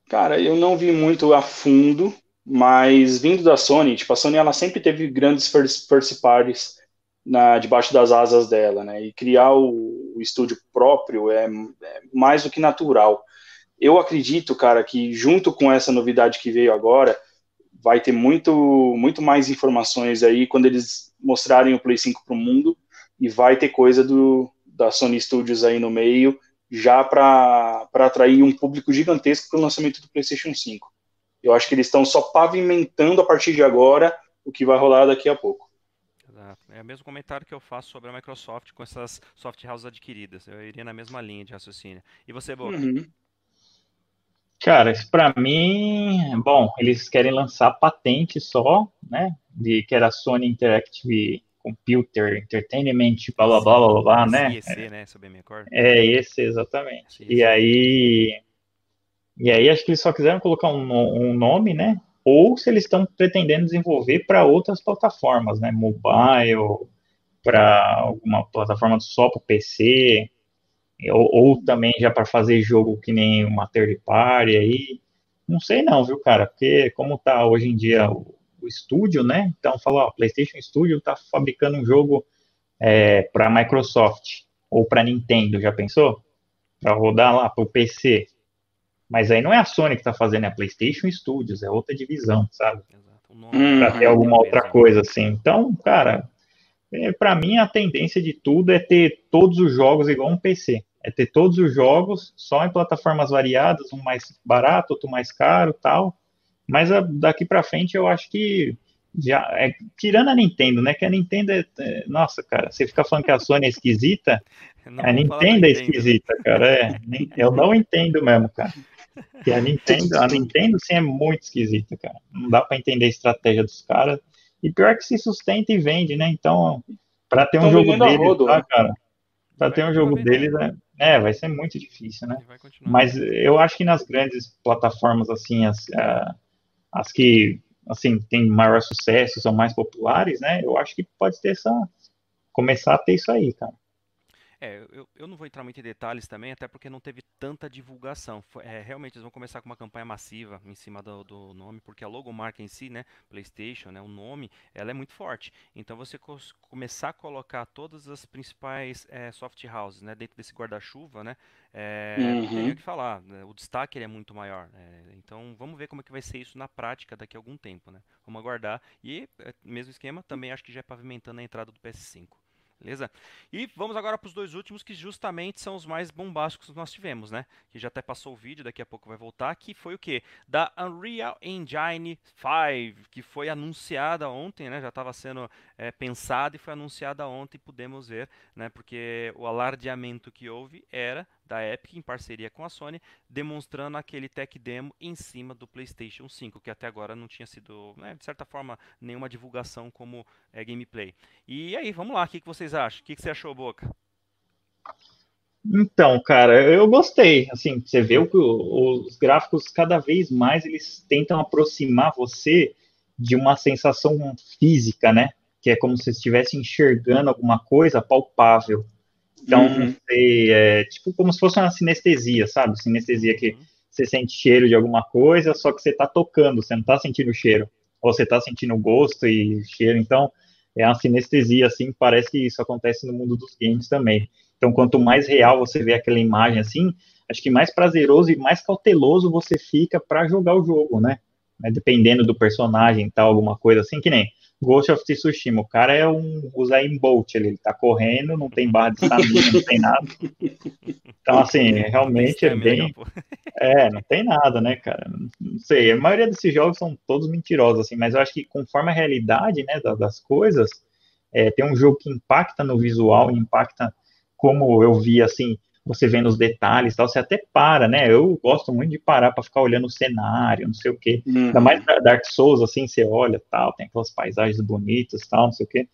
Cara, eu não vi muito a fundo, mas vindo da Sony, tipo, a Sony ela sempre teve grandes first, first parties na, debaixo das asas dela, né? E criar o, o estúdio próprio é, é mais do que natural. Eu acredito, cara, que junto com essa novidade que veio agora, vai ter muito, muito mais informações aí quando eles mostrarem o Play 5 para o mundo e vai ter coisa do, da Sony Studios aí no meio já para atrair um público gigantesco para o lançamento do PlayStation 5. Eu acho que eles estão só pavimentando a partir de agora o que vai rolar daqui a pouco. É o mesmo comentário que eu faço sobre a Microsoft com essas soft houses adquiridas. Eu iria na mesma linha de raciocínio. E você, Boca? Uhum. Cara, isso pra mim, bom, eles querem lançar patente só, né? De que era Sony Interactive Computer Entertainment, blá blá blá blá blá, né? IEC, né? Se eu bem me. É esse, exatamente. Esse, E aí, e aí acho que eles só quiseram colocar um, um nome, né? Ou se eles estão pretendendo desenvolver para outras plataformas, né? Mobile, para alguma plataforma só para o PC, ou, ou também já para fazer jogo que nem uma third party aí. Não sei não, viu, cara? Porque como tá hoje em dia o, o estúdio, né? Então falou, ó, PlayStation Studio tá fabricando um jogo é, para Microsoft ou para Nintendo, já pensou? Para rodar lá para o PC. Mas aí não é a Sony que está fazendo, é a PlayStation Studios, é outra divisão, sabe? Exato. O nome Hum, Para ter um alguma outra peso. coisa assim. Então, cara, é, para mim a tendência de tudo é ter todos os jogos igual um PC. É ter todos os jogos só em plataformas variadas, um mais barato, outro mais caro, tal. Mas a- daqui para frente eu acho que já é, tirando a Nintendo, né? Que a Nintendo é, é- nossa, cara, você fica falando que a Sony é esquisita, Não a Nintendo é esquisita, cara. É, nem- eu não entendo mesmo, cara. Que a Nintendo, a Nintendo sim é muito esquisita, cara. Não dá pra entender a estratégia dos caras. E pior que se sustenta e vende, né? Então, pra ter um Tão jogo vendendo a deles, rodo, tá, né? cara? Pra Vai ter um jogo deles, é, é, vai ser muito difícil, né? E. Mas eu acho que nas grandes plataformas, assim, as, as que, assim, têm maior sucesso, são mais populares, né? Eu acho que pode ter essa... Começar a ter isso aí, cara. É, eu, eu não vou entrar muito em detalhes também, até porque não teve tanta divulgação. Foi- é, realmente eles vão começar com uma campanha massiva em cima do, do nome, porque a logomarca em si, né, PlayStation, né, o nome, ela é muito forte. Então você cos- começar a colocar todas as principais é, soft houses, né, dentro desse guarda-chuva, né, é, não tem nem Uhum. o que falar. né, O destaque é muito maior. é, então vamos ver como é que vai ser isso na prática daqui a algum tempo, né? Vamos aguardar. E é, mesmo esquema, também acho que já é pavimentando a entrada do PS5. Beleza? E vamos agora para os dois últimos, que justamente são os mais bombásticos que nós tivemos, né? Que já até passou o vídeo, daqui a pouco vai voltar, que foi o quê? Da Unreal Engine 5, que foi anunciada ontem, né? Já estava sendo é, pensada e foi anunciada ontem, pudemos ver, né? Porque o alardeamento que houve era da Epic, em parceria com a Sony, demonstrando aquele tech demo em cima do PlayStation 5, que até agora não tinha sido, né, de certa forma, nenhuma divulgação como é, gameplay. E aí, vamos lá, o que, que vocês acham? O que, que você achou, Boca? Então, cara, eu gostei. Assim, você vê que os gráficos cada vez mais eles tentam aproximar você de uma sensação física, né? Que é como se estivesse enxergando alguma coisa palpável. Então, Uhum. você, é tipo como se fosse uma sinestesia, sabe? Sinestesia que Uhum. você sente cheiro de alguma coisa, só que você tá tocando, você não tá sentindo o cheiro. ou você está sentindo gosto e cheiro. Então, é uma sinestesia, assim, parece que isso acontece no mundo dos games também. Então, quanto mais real você vê aquela imagem assim, acho que mais prazeroso e mais cauteloso você fica para jogar o jogo, né? Dependendo do personagem e tal, alguma coisa assim, que nem Ghost of Tsushima. O cara é um Usain Bolt, ele, ele tá correndo, não tem barra de estamina, não tem nada. Então, assim, realmente é bem. É, não tem nada, né, cara? Não sei, a maioria desses jogos são todos mentirosos, assim, mas eu acho que conforme a realidade, né, das coisas, é, tem um jogo que impacta no visual, impacta como eu vi, assim, você vendo os detalhes tal, você até para, né? Eu gosto muito de parar para ficar olhando o cenário, não sei o quê. Uhum. Ainda mais Dark Souls, assim, você olha tal, tem aquelas paisagens bonitas tal, não sei o quê.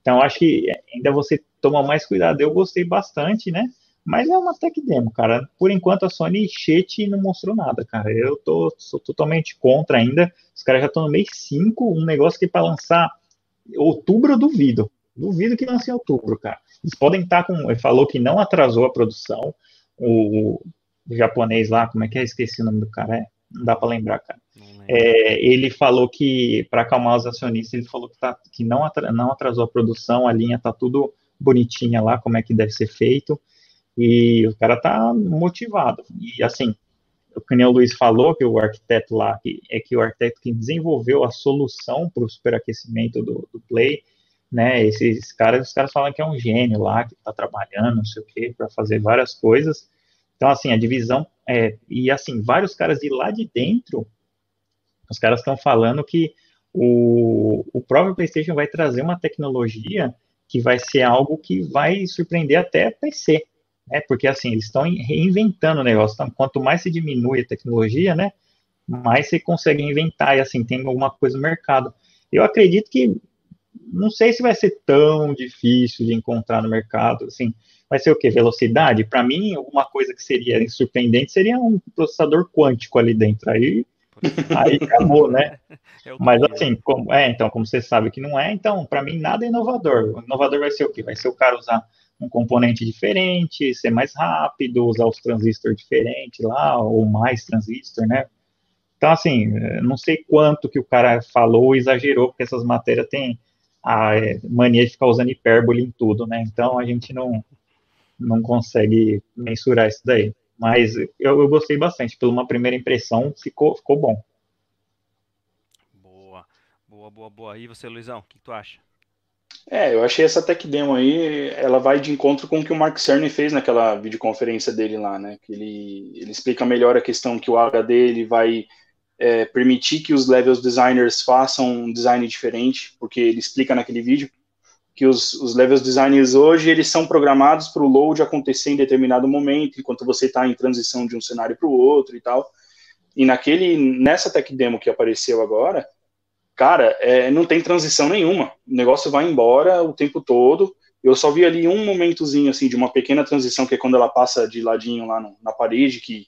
Então, acho que ainda você toma mais cuidado. Eu gostei bastante, né? Mas é uma tech demo, cara. Por enquanto, a Sony chete não mostrou nada, cara. Eu tô sou totalmente contra ainda. Os caras já estão no mês 5, um negócio que para lançar outubro eu duvido. Duvido que lance em outubro, cara. Eles podem estar com. Ele falou que não atrasou a produção. O, o japonês lá, como é que é? Esqueci o nome do cara. É, não dá para lembrar, cara. É, ele falou que, para acalmar os acionistas, ele falou que, tá, que não, não atrasou a produção, a linha tá tudo bonitinha lá, como é que deve ser feito. E o cara tá motivado. E assim, o que o Luiz falou, que o arquiteto lá, que, é que o arquiteto que desenvolveu a solução para o superaquecimento do, do Play né? Esses caras, os caras falam que é um gênio lá, que está trabalhando, não sei o quê, para fazer várias coisas. Então, assim, a divisão, é, e assim, vários caras de lá de dentro, os caras estão falando que o, o próprio PlayStation vai trazer uma tecnologia que vai ser algo que vai surpreender até PC, né? Porque, assim, eles estão reinventando o negócio. Então, quanto mais se diminui a tecnologia, né? Mais você consegue inventar e, assim, tem alguma coisa no mercado. Eu acredito que não sei se vai ser tão difícil de encontrar no mercado, assim, vai ser o que? Velocidade? Para mim, uma coisa que seria surpreendente seria um processador quântico ali dentro, aí, aí acabou, né? É Mas assim, como, é, então, como você sabe que não é, então, para mim, nada é inovador. O inovador vai ser o quê? Vai ser o cara usar um componente diferente, ser mais rápido, usar os transistores diferentes lá, ou mais transistor, né? Então, assim, não sei quanto que o cara falou exagerou, porque essas matérias têm a mania de ficar usando hipérbole em tudo, né? Então a gente não, não consegue mensurar isso daí. Mas eu, eu gostei bastante, pela uma primeira impressão, ficou, ficou bom. Boa, boa, boa, boa. E você, Luizão, o que tu acha? É, eu achei essa tech demo aí, ela vai de encontro com o que o Mark Cerny fez naquela videoconferência dele lá, né? Que ele, ele explica melhor a questão que o HD ele vai é, permitir que os levels designers façam um design diferente, porque ele explica naquele vídeo que os, os levels designers hoje eles são programados para o load acontecer em determinado momento, enquanto você está em transição de um cenário para o outro e tal. E naquele nessa tech demo que apareceu agora, cara, é, não tem transição nenhuma. O negócio vai embora o tempo todo. Eu só vi ali um momentozinho assim de uma pequena transição que é quando ela passa de ladinho lá no, na parede que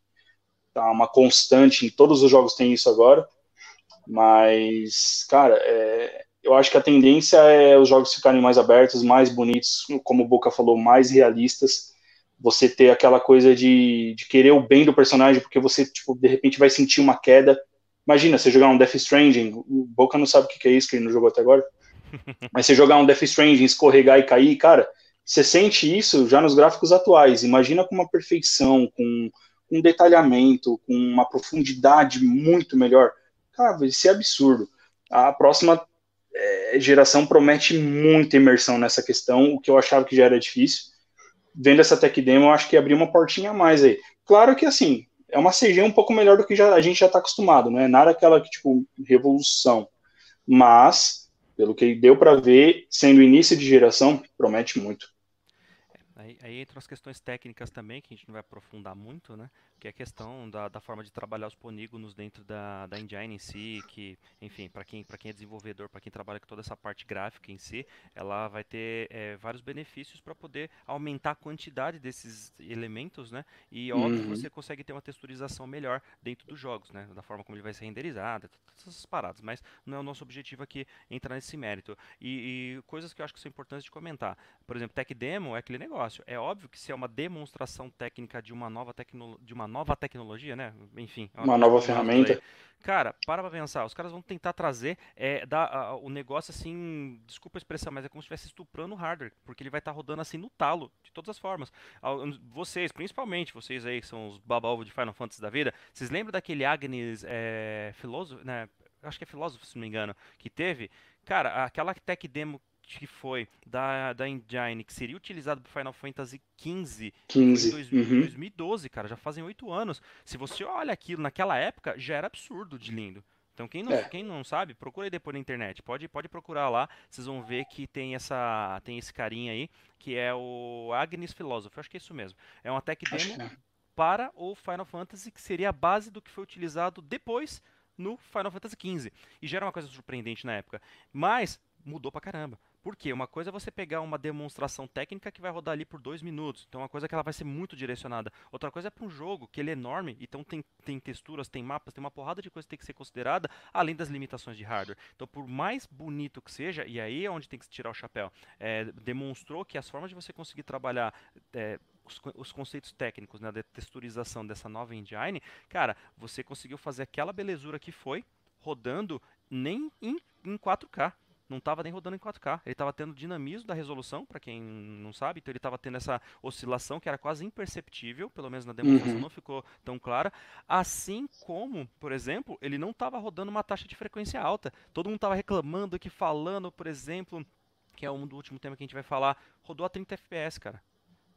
tá uma constante, em todos os jogos tem isso agora, mas, cara, é, eu acho que a tendência é os jogos ficarem mais abertos, mais bonitos, como o Boca falou, mais realistas, você ter aquela coisa de, de querer o bem do personagem, porque você, tipo, de repente vai sentir uma queda, imagina, você jogar um Death Stranding, o Boca não sabe o que é isso, que ele não jogou até agora, mas você jogar um Death Stranding, escorregar e cair, cara, você sente isso já nos gráficos atuais, imagina com uma perfeição, com um detalhamento, com uma profundidade muito melhor. Cara, vai ser absurdo. A próxima é, geração promete muita imersão nessa questão, o que eu achava que já era difícil. Vendo essa tech demo, eu acho que abriu uma portinha a mais aí. Claro que, assim, é uma CG um pouco melhor do que já, a gente já está acostumado, não é nada aquela que, tipo, revolução. Mas, pelo que deu para ver, sendo início de geração, promete muito. Aí, entram as questões técnicas também, que a gente não vai aprofundar muito, né? Que é a questão da, da forma de trabalhar os polígonos dentro da, da engine em si, que, enfim, para quem, quem é desenvolvedor, para quem trabalha com toda essa parte gráfica em si, ela vai ter é, vários benefícios para poder aumentar a quantidade desses elementos, né? E óbvio uhum. você consegue ter uma texturização melhor dentro dos jogos, né? Da forma como ele vai ser renderizado, todas essas paradas. Mas não é o nosso objetivo aqui entrar nesse mérito. E, e coisas que eu acho que são importantes de comentar. Por exemplo, Tech Demo é aquele negócio. É óbvio que se é uma demonstração técnica de uma nova, tecno, de uma nova tecnologia, né? Enfim. É uma, uma nova ferramenta. Cara, para pra pensar. Os caras vão tentar trazer é, da, a, o negócio assim. Desculpa a expressão, mas é como se estivesse estuprando o hardware. Porque ele vai estar tá rodando assim no talo, de todas as formas. Vocês, principalmente, vocês aí que são os babalvos de Final Fantasy da vida, vocês lembram daquele Agnes é, filósofo, né? Acho que é filósofo, se não me engano, que teve. Cara, aquela tech demo que foi da, da Engine, que seria utilizado para Final Fantasy XV 15. em dois, uhum. 2012, cara, já fazem oito anos. Se você olha aquilo naquela época, já era absurdo de lindo. Então quem não, é. quem não sabe, procura aí depois na internet. Pode, pode procurar lá, vocês vão ver que tem essa tem esse carinha aí, que é o Agnes Philosophy, acho que é isso mesmo. É uma tech demo é. para o Final Fantasy, que seria a base do que foi utilizado depois no Final Fantasy XV. E já era uma coisa surpreendente na época. Mas mudou pra caramba. Por quê? Uma coisa é você pegar uma demonstração técnica que vai rodar ali por dois minutos. Então, uma coisa é que ela vai ser muito direcionada. Outra coisa é para um jogo que ele é enorme, então tem, tem texturas, tem mapas, tem uma porrada de coisa que tem que ser considerada, além das limitações de hardware. Então, por mais bonito que seja, e aí é onde tem que tirar o chapéu, é, demonstrou que as formas de você conseguir trabalhar é, os, os, conceitos técnicos né, da texturização dessa nova engine, cara, você conseguiu fazer aquela belezura que foi rodando nem em, em 4K não estava nem rodando em 4K. Ele estava tendo dinamismo da resolução, para quem não sabe, então ele estava tendo essa oscilação que era quase imperceptível, pelo menos na demonstração uhum. não ficou tão clara. Assim como, por exemplo, ele não estava rodando uma taxa de frequência alta. Todo mundo estava reclamando aqui, falando, por exemplo, que é um do último tema que a gente vai falar, rodou a 30 FPS, cara.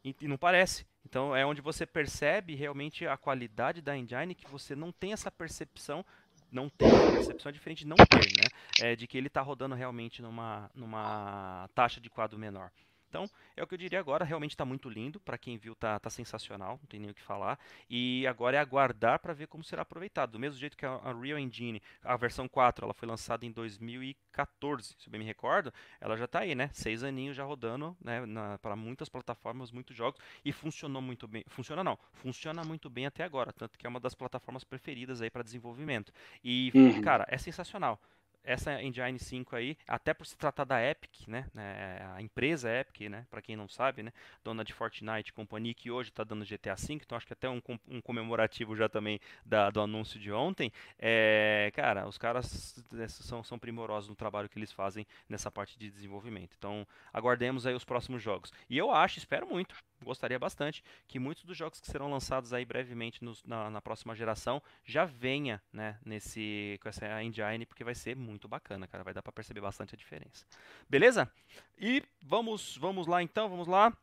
E, e não parece. Então é onde você percebe realmente a qualidade da engine, que você não tem essa percepção não ter a percepção é diferente de não ter, né? É, de que ele está rodando realmente numa, numa taxa de quadro menor. Então, é o que eu diria agora, realmente está muito lindo, para quem viu tá, tá sensacional, não tem nem o que falar. E agora é aguardar para ver como será aproveitado. Do mesmo jeito que a Unreal Engine, a versão 4, ela foi lançada em 2014, se eu bem me recordo, ela já está aí, né? Seis aninhos já rodando, né? Para muitas plataformas, muitos jogos, e funcionou muito bem. Funciona não, funciona muito bem até agora, tanto que é uma das plataformas preferidas aí para desenvolvimento. E, uhum. cara, é sensacional essa Engine 5 aí, até por se tratar da Epic, né, né a empresa Epic, né, para quem não sabe, né, dona de Fortnite companhia que hoje está dando GTA 5, então acho que até um, um comemorativo já também da, do anúncio de ontem, é, cara, os caras é, são, são primorosos no trabalho que eles fazem nessa parte de desenvolvimento. Então, aguardemos aí os próximos jogos. E eu acho, espero muito, gostaria bastante que muitos dos jogos que serão lançados aí brevemente nos, na, na, próxima geração já venha, né, nesse com essa engine, porque vai ser muito bacana, cara, vai dar para perceber bastante a diferença. Beleza? E vamos, vamos lá então, vamos lá.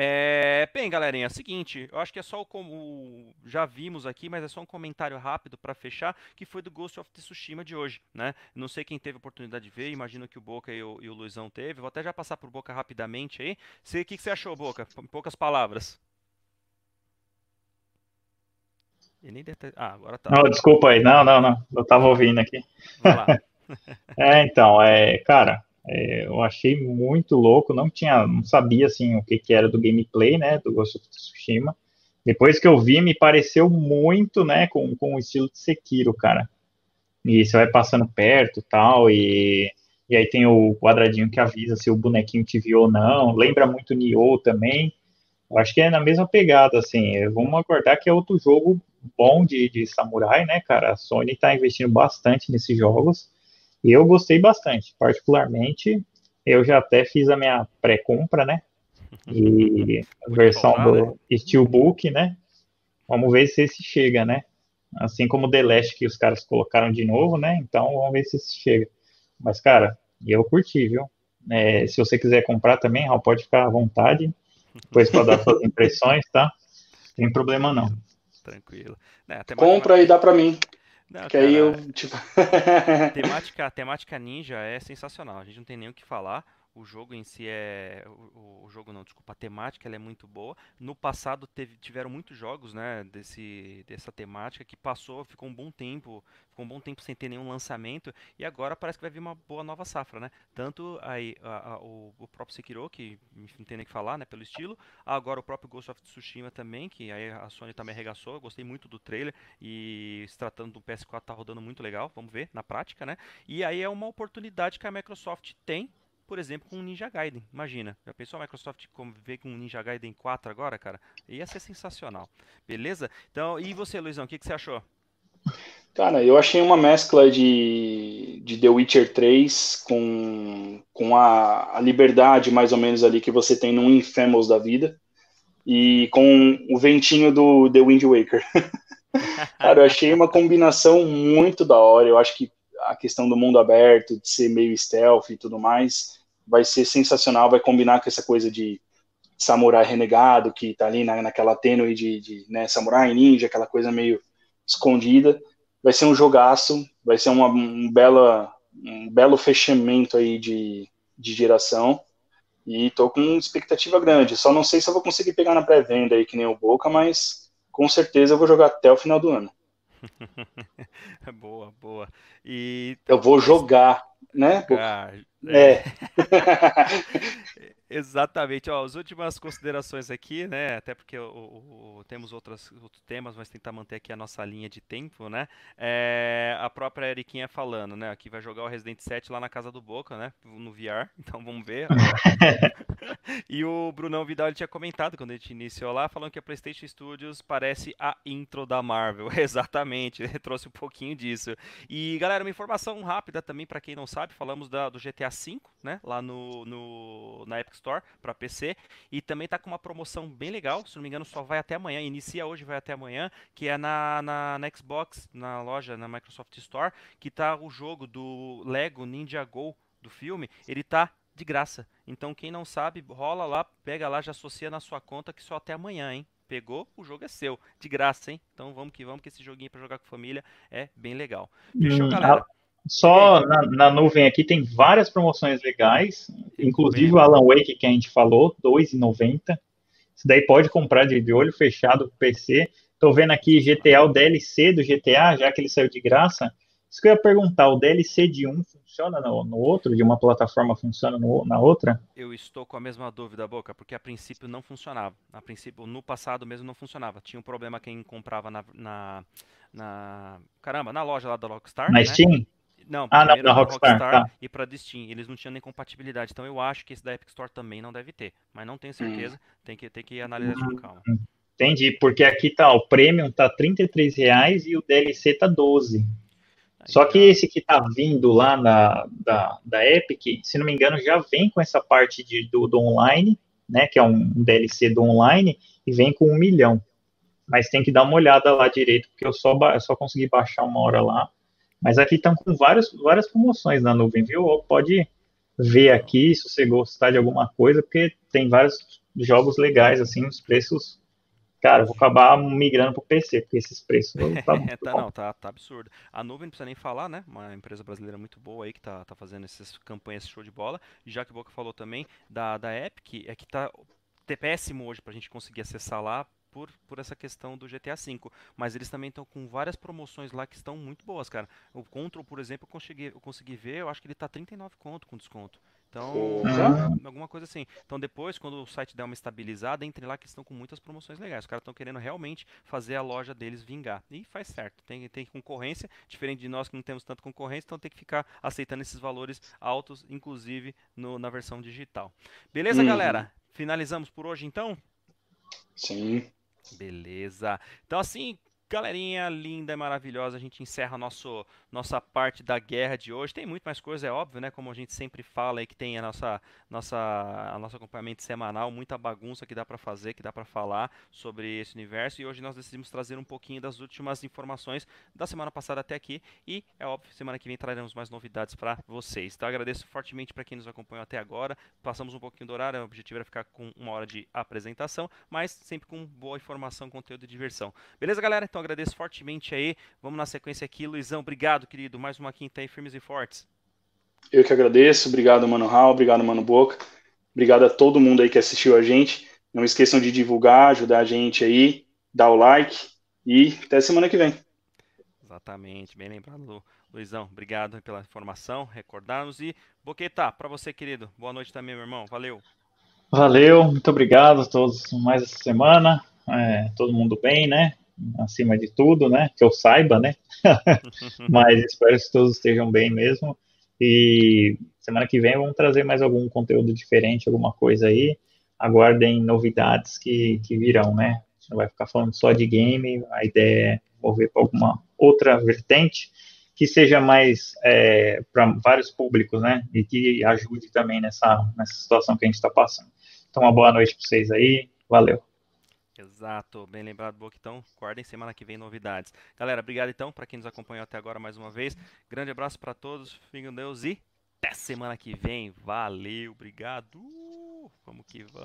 É, bem, galerinha, é o seguinte, eu acho que é só como já vimos aqui, mas é só um comentário rápido para fechar, que foi do Ghost of Tsushima de hoje, né? Não sei quem teve a oportunidade de ver, imagino que o Boca e o, e o Luizão teve. Vou até já passar por Boca rapidamente aí. O que, que você achou, Boca? Em poucas palavras. nem ter... Ah, agora tá. Não, desculpa aí, não, não, não. Eu tava ouvindo aqui. É, então, é, cara, é, eu achei muito louco, não tinha, não sabia assim o que, que era do gameplay, né, do Ghost of Tsushima. Depois que eu vi, me pareceu muito, né, com, com o estilo de Sekiro, cara. E você vai passando perto, tal, e e aí tem o quadradinho que avisa se o bonequinho te viu ou não. Lembra muito Nioh também. Eu acho que é na mesma pegada, assim. Vamos aguardar que é outro jogo bom de, de samurai, né, cara? A Sony tá investindo bastante nesses jogos. E eu gostei bastante, particularmente. Eu já até fiz a minha pré-compra, né? E a versão comprar, do né? Steelbook, né? Vamos ver se esse chega, né? Assim como o The Last que os caras colocaram de novo, né? Então vamos ver se esse chega. Mas, cara, eu curti, viu? É, se você quiser comprar também, Raul, pode ficar à vontade. Depois para dar suas impressões, tá? Não tem problema não. Tranquilo. É, Compra e dá para mim. Não, que cara, aí eu, tipo... temática, a temática ninja é sensacional. A gente não tem nem o que falar. O jogo em si é. O, o, jogo não, desculpa, a temática é muito boa. No passado teve, tiveram muitos jogos né, desse, dessa temática que passou, ficou um bom tempo, ficou um bom tempo sem ter nenhum lançamento. E agora parece que vai vir uma boa nova safra, né? Tanto aí a, a, o, o, próprio Sekiro, que não tem nem que falar, né? Pelo estilo. Agora o próprio Ghost of Tsushima também, que aí a Sony também arregaçou. Eu gostei muito do trailer. E se tratando do PS4 tá rodando muito legal. Vamos ver na prática, né? E aí é uma oportunidade que a Microsoft tem por exemplo, com o Ninja Gaiden. Imagina, já pensou a Microsoft ver com o Ninja Gaiden 4 agora, cara? Ia ser sensacional. Beleza? Então, e você, Luizão, o que, que você achou? Cara, eu achei uma mescla de, de The Witcher 3 com, com a, a liberdade, mais ou menos, ali que você tem no Infamous da vida e com o ventinho do The Wind Waker. Cara, eu achei uma combinação muito da hora. Eu acho que a questão do mundo aberto, de ser meio stealth e tudo mais, vai ser sensacional. Vai combinar com essa coisa de samurai renegado, que tá ali na, naquela tênue de, de né, samurai ninja, aquela coisa meio escondida vai ser um jogaço, vai ser uma, um, bela, um belo fechamento aí de, de geração. E tô com expectativa grande. Só não sei se eu vou conseguir pegar na pré-venda aí que nem o Boca, mas com certeza eu vou jogar até o final do ano. boa, boa. E eu vou jogar, né? Ah, é. Exatamente. Ó, as últimas considerações aqui, né? Até porque o, o, temos outras, outros temas, mas tentar manter aqui a nossa linha de tempo, né? É, a própria Eriquinha falando, né? Aqui vai jogar o Resident 7 lá na casa do Boca, né? No VR. Então vamos ver. e o Brunão Vidal ele tinha comentado quando a gente iniciou lá, falando que a PlayStation Studios parece a intro da Marvel. Exatamente. Ele trouxe um pouquinho disso. E galera, uma informação rápida também para quem não sabe, falamos da, do GTA V, né? Lá no, no na Epic Store para PC e também está com uma promoção bem legal, se não me engano só vai até amanhã, inicia hoje, vai até amanhã, que é na, na, na Xbox, na loja, na Microsoft Store, que está o jogo do Lego Ninja Go do filme, ele tá de graça. Então quem não sabe, rola lá, pega lá, já associa na sua conta que só até amanhã, hein? Pegou, o jogo é seu, de graça, hein? Então vamos que vamos, que esse joguinho para jogar com família é bem legal. Fechou, hum, galera? Só na, na, nuvem aqui tem várias promoções legais, inclusive o Alan Wake que a gente falou, R$ 2,90. Isso daí pode comprar de, de olho fechado PC. Tô vendo aqui GTA, o DLC do GTA, já que ele saiu de graça. Isso que eu ia perguntar, o DLC de um funciona no, no outro, de uma plataforma funciona no, na outra? Eu estou com a mesma dúvida, Boca, porque a princípio não funcionava. A princípio, no passado mesmo não funcionava. Tinha um problema quem comprava na, na, na caramba, na loja lá da Rockstar. Na né? Steam? Não, ah, primeiro não, Rockstar, Rockstar tá. e para Steam. Eles não tinham nem compatibilidade. Então eu acho que esse da Epic Store também não deve ter. Mas não tenho certeza. Hum. Tem, que, tem que analisar isso com calma. Entendi, porque aqui tá, o Premium tá R$ reais e o DLC tá 12. Só que esse que tá vindo lá na, da, da Epic, se não me engano, já vem com essa parte de, do, do online, né? Que é um, um DLC do online, e vem com um milhão. Mas tem que dar uma olhada lá direito, porque eu só, eu só consegui baixar uma hora lá. Mas aqui estão com várias, várias promoções na nuvem, viu? Ou pode ver aqui se você gostar de alguma coisa, porque tem vários jogos legais, assim, os preços. Cara, vou acabar migrando para o PC, porque esses preços tá, tá não, tá, tá absurdo. A nuvem não precisa nem falar, né? Uma empresa brasileira muito boa aí que tá, tá fazendo essas campanhas show de bola. E já que o Boca falou também da, da Epic, é que tá péssimo hoje para a gente conseguir acessar lá por, por essa questão do GTA V. Mas eles também estão com várias promoções lá que estão muito boas, cara. O Control, por exemplo, eu consegui, eu consegui ver, eu acho que ele tá 39 conto com desconto. Então, uhum. alguma coisa assim. Então, depois, quando o site der uma estabilizada, entre lá que estão com muitas promoções legais. Os caras estão querendo realmente fazer a loja deles vingar. E faz certo. Tem, tem concorrência, diferente de nós que não temos tanta concorrência, então tem que ficar aceitando esses valores altos, inclusive no, na versão digital. Beleza, uhum. galera? Finalizamos por hoje, então? Sim. Beleza. Então, assim, galerinha linda e maravilhosa, a gente encerra nosso nossa parte da guerra de hoje. Tem muito mais coisa, é óbvio, né? Como a gente sempre fala aí que tem a nossa nossa a nosso acompanhamento semanal, muita bagunça que dá para fazer, que dá para falar sobre esse universo. E hoje nós decidimos trazer um pouquinho das últimas informações da semana passada até aqui e é óbvio, semana que vem traremos mais novidades para vocês. Então agradeço fortemente para quem nos acompanhou até agora. Passamos um pouquinho do horário, o objetivo era ficar com uma hora de apresentação, mas sempre com boa informação, conteúdo e diversão. Beleza, galera? Então agradeço fortemente aí. Vamos na sequência aqui, Luizão, obrigado Obrigado, querido. Mais uma quinta aí, firmes e fortes. Eu que agradeço. Obrigado, Mano Raul. Obrigado, Mano Boca. Obrigado a todo mundo aí que assistiu a gente. Não esqueçam de divulgar, ajudar a gente aí, dar o like e até semana que vem. Exatamente, bem lembrado, Luizão. Obrigado pela informação, recordarmos. E Boqueta, para você, querido, boa noite também, meu irmão. Valeu. Valeu, muito obrigado a todos mais essa semana. É, todo mundo bem, né? Acima de tudo, né? Que eu saiba, né? Mas espero que todos estejam bem mesmo. E semana que vem vamos trazer mais algum conteúdo diferente, alguma coisa aí. Aguardem novidades que, que virão, né? A gente não vai ficar falando só de game, a ideia é mover para alguma outra vertente que seja mais é, para vários públicos, né? E que ajude também nessa, nessa situação que a gente está passando. Então, uma boa noite para vocês aí. Valeu. Exato, bem lembrado, Boquitão. Guardem semana que vem novidades. Galera, obrigado então para quem nos acompanhou até agora mais uma vez. Grande abraço para todos, fiquem com Deus e até semana que vem. Valeu, obrigado. Vamos que vamos.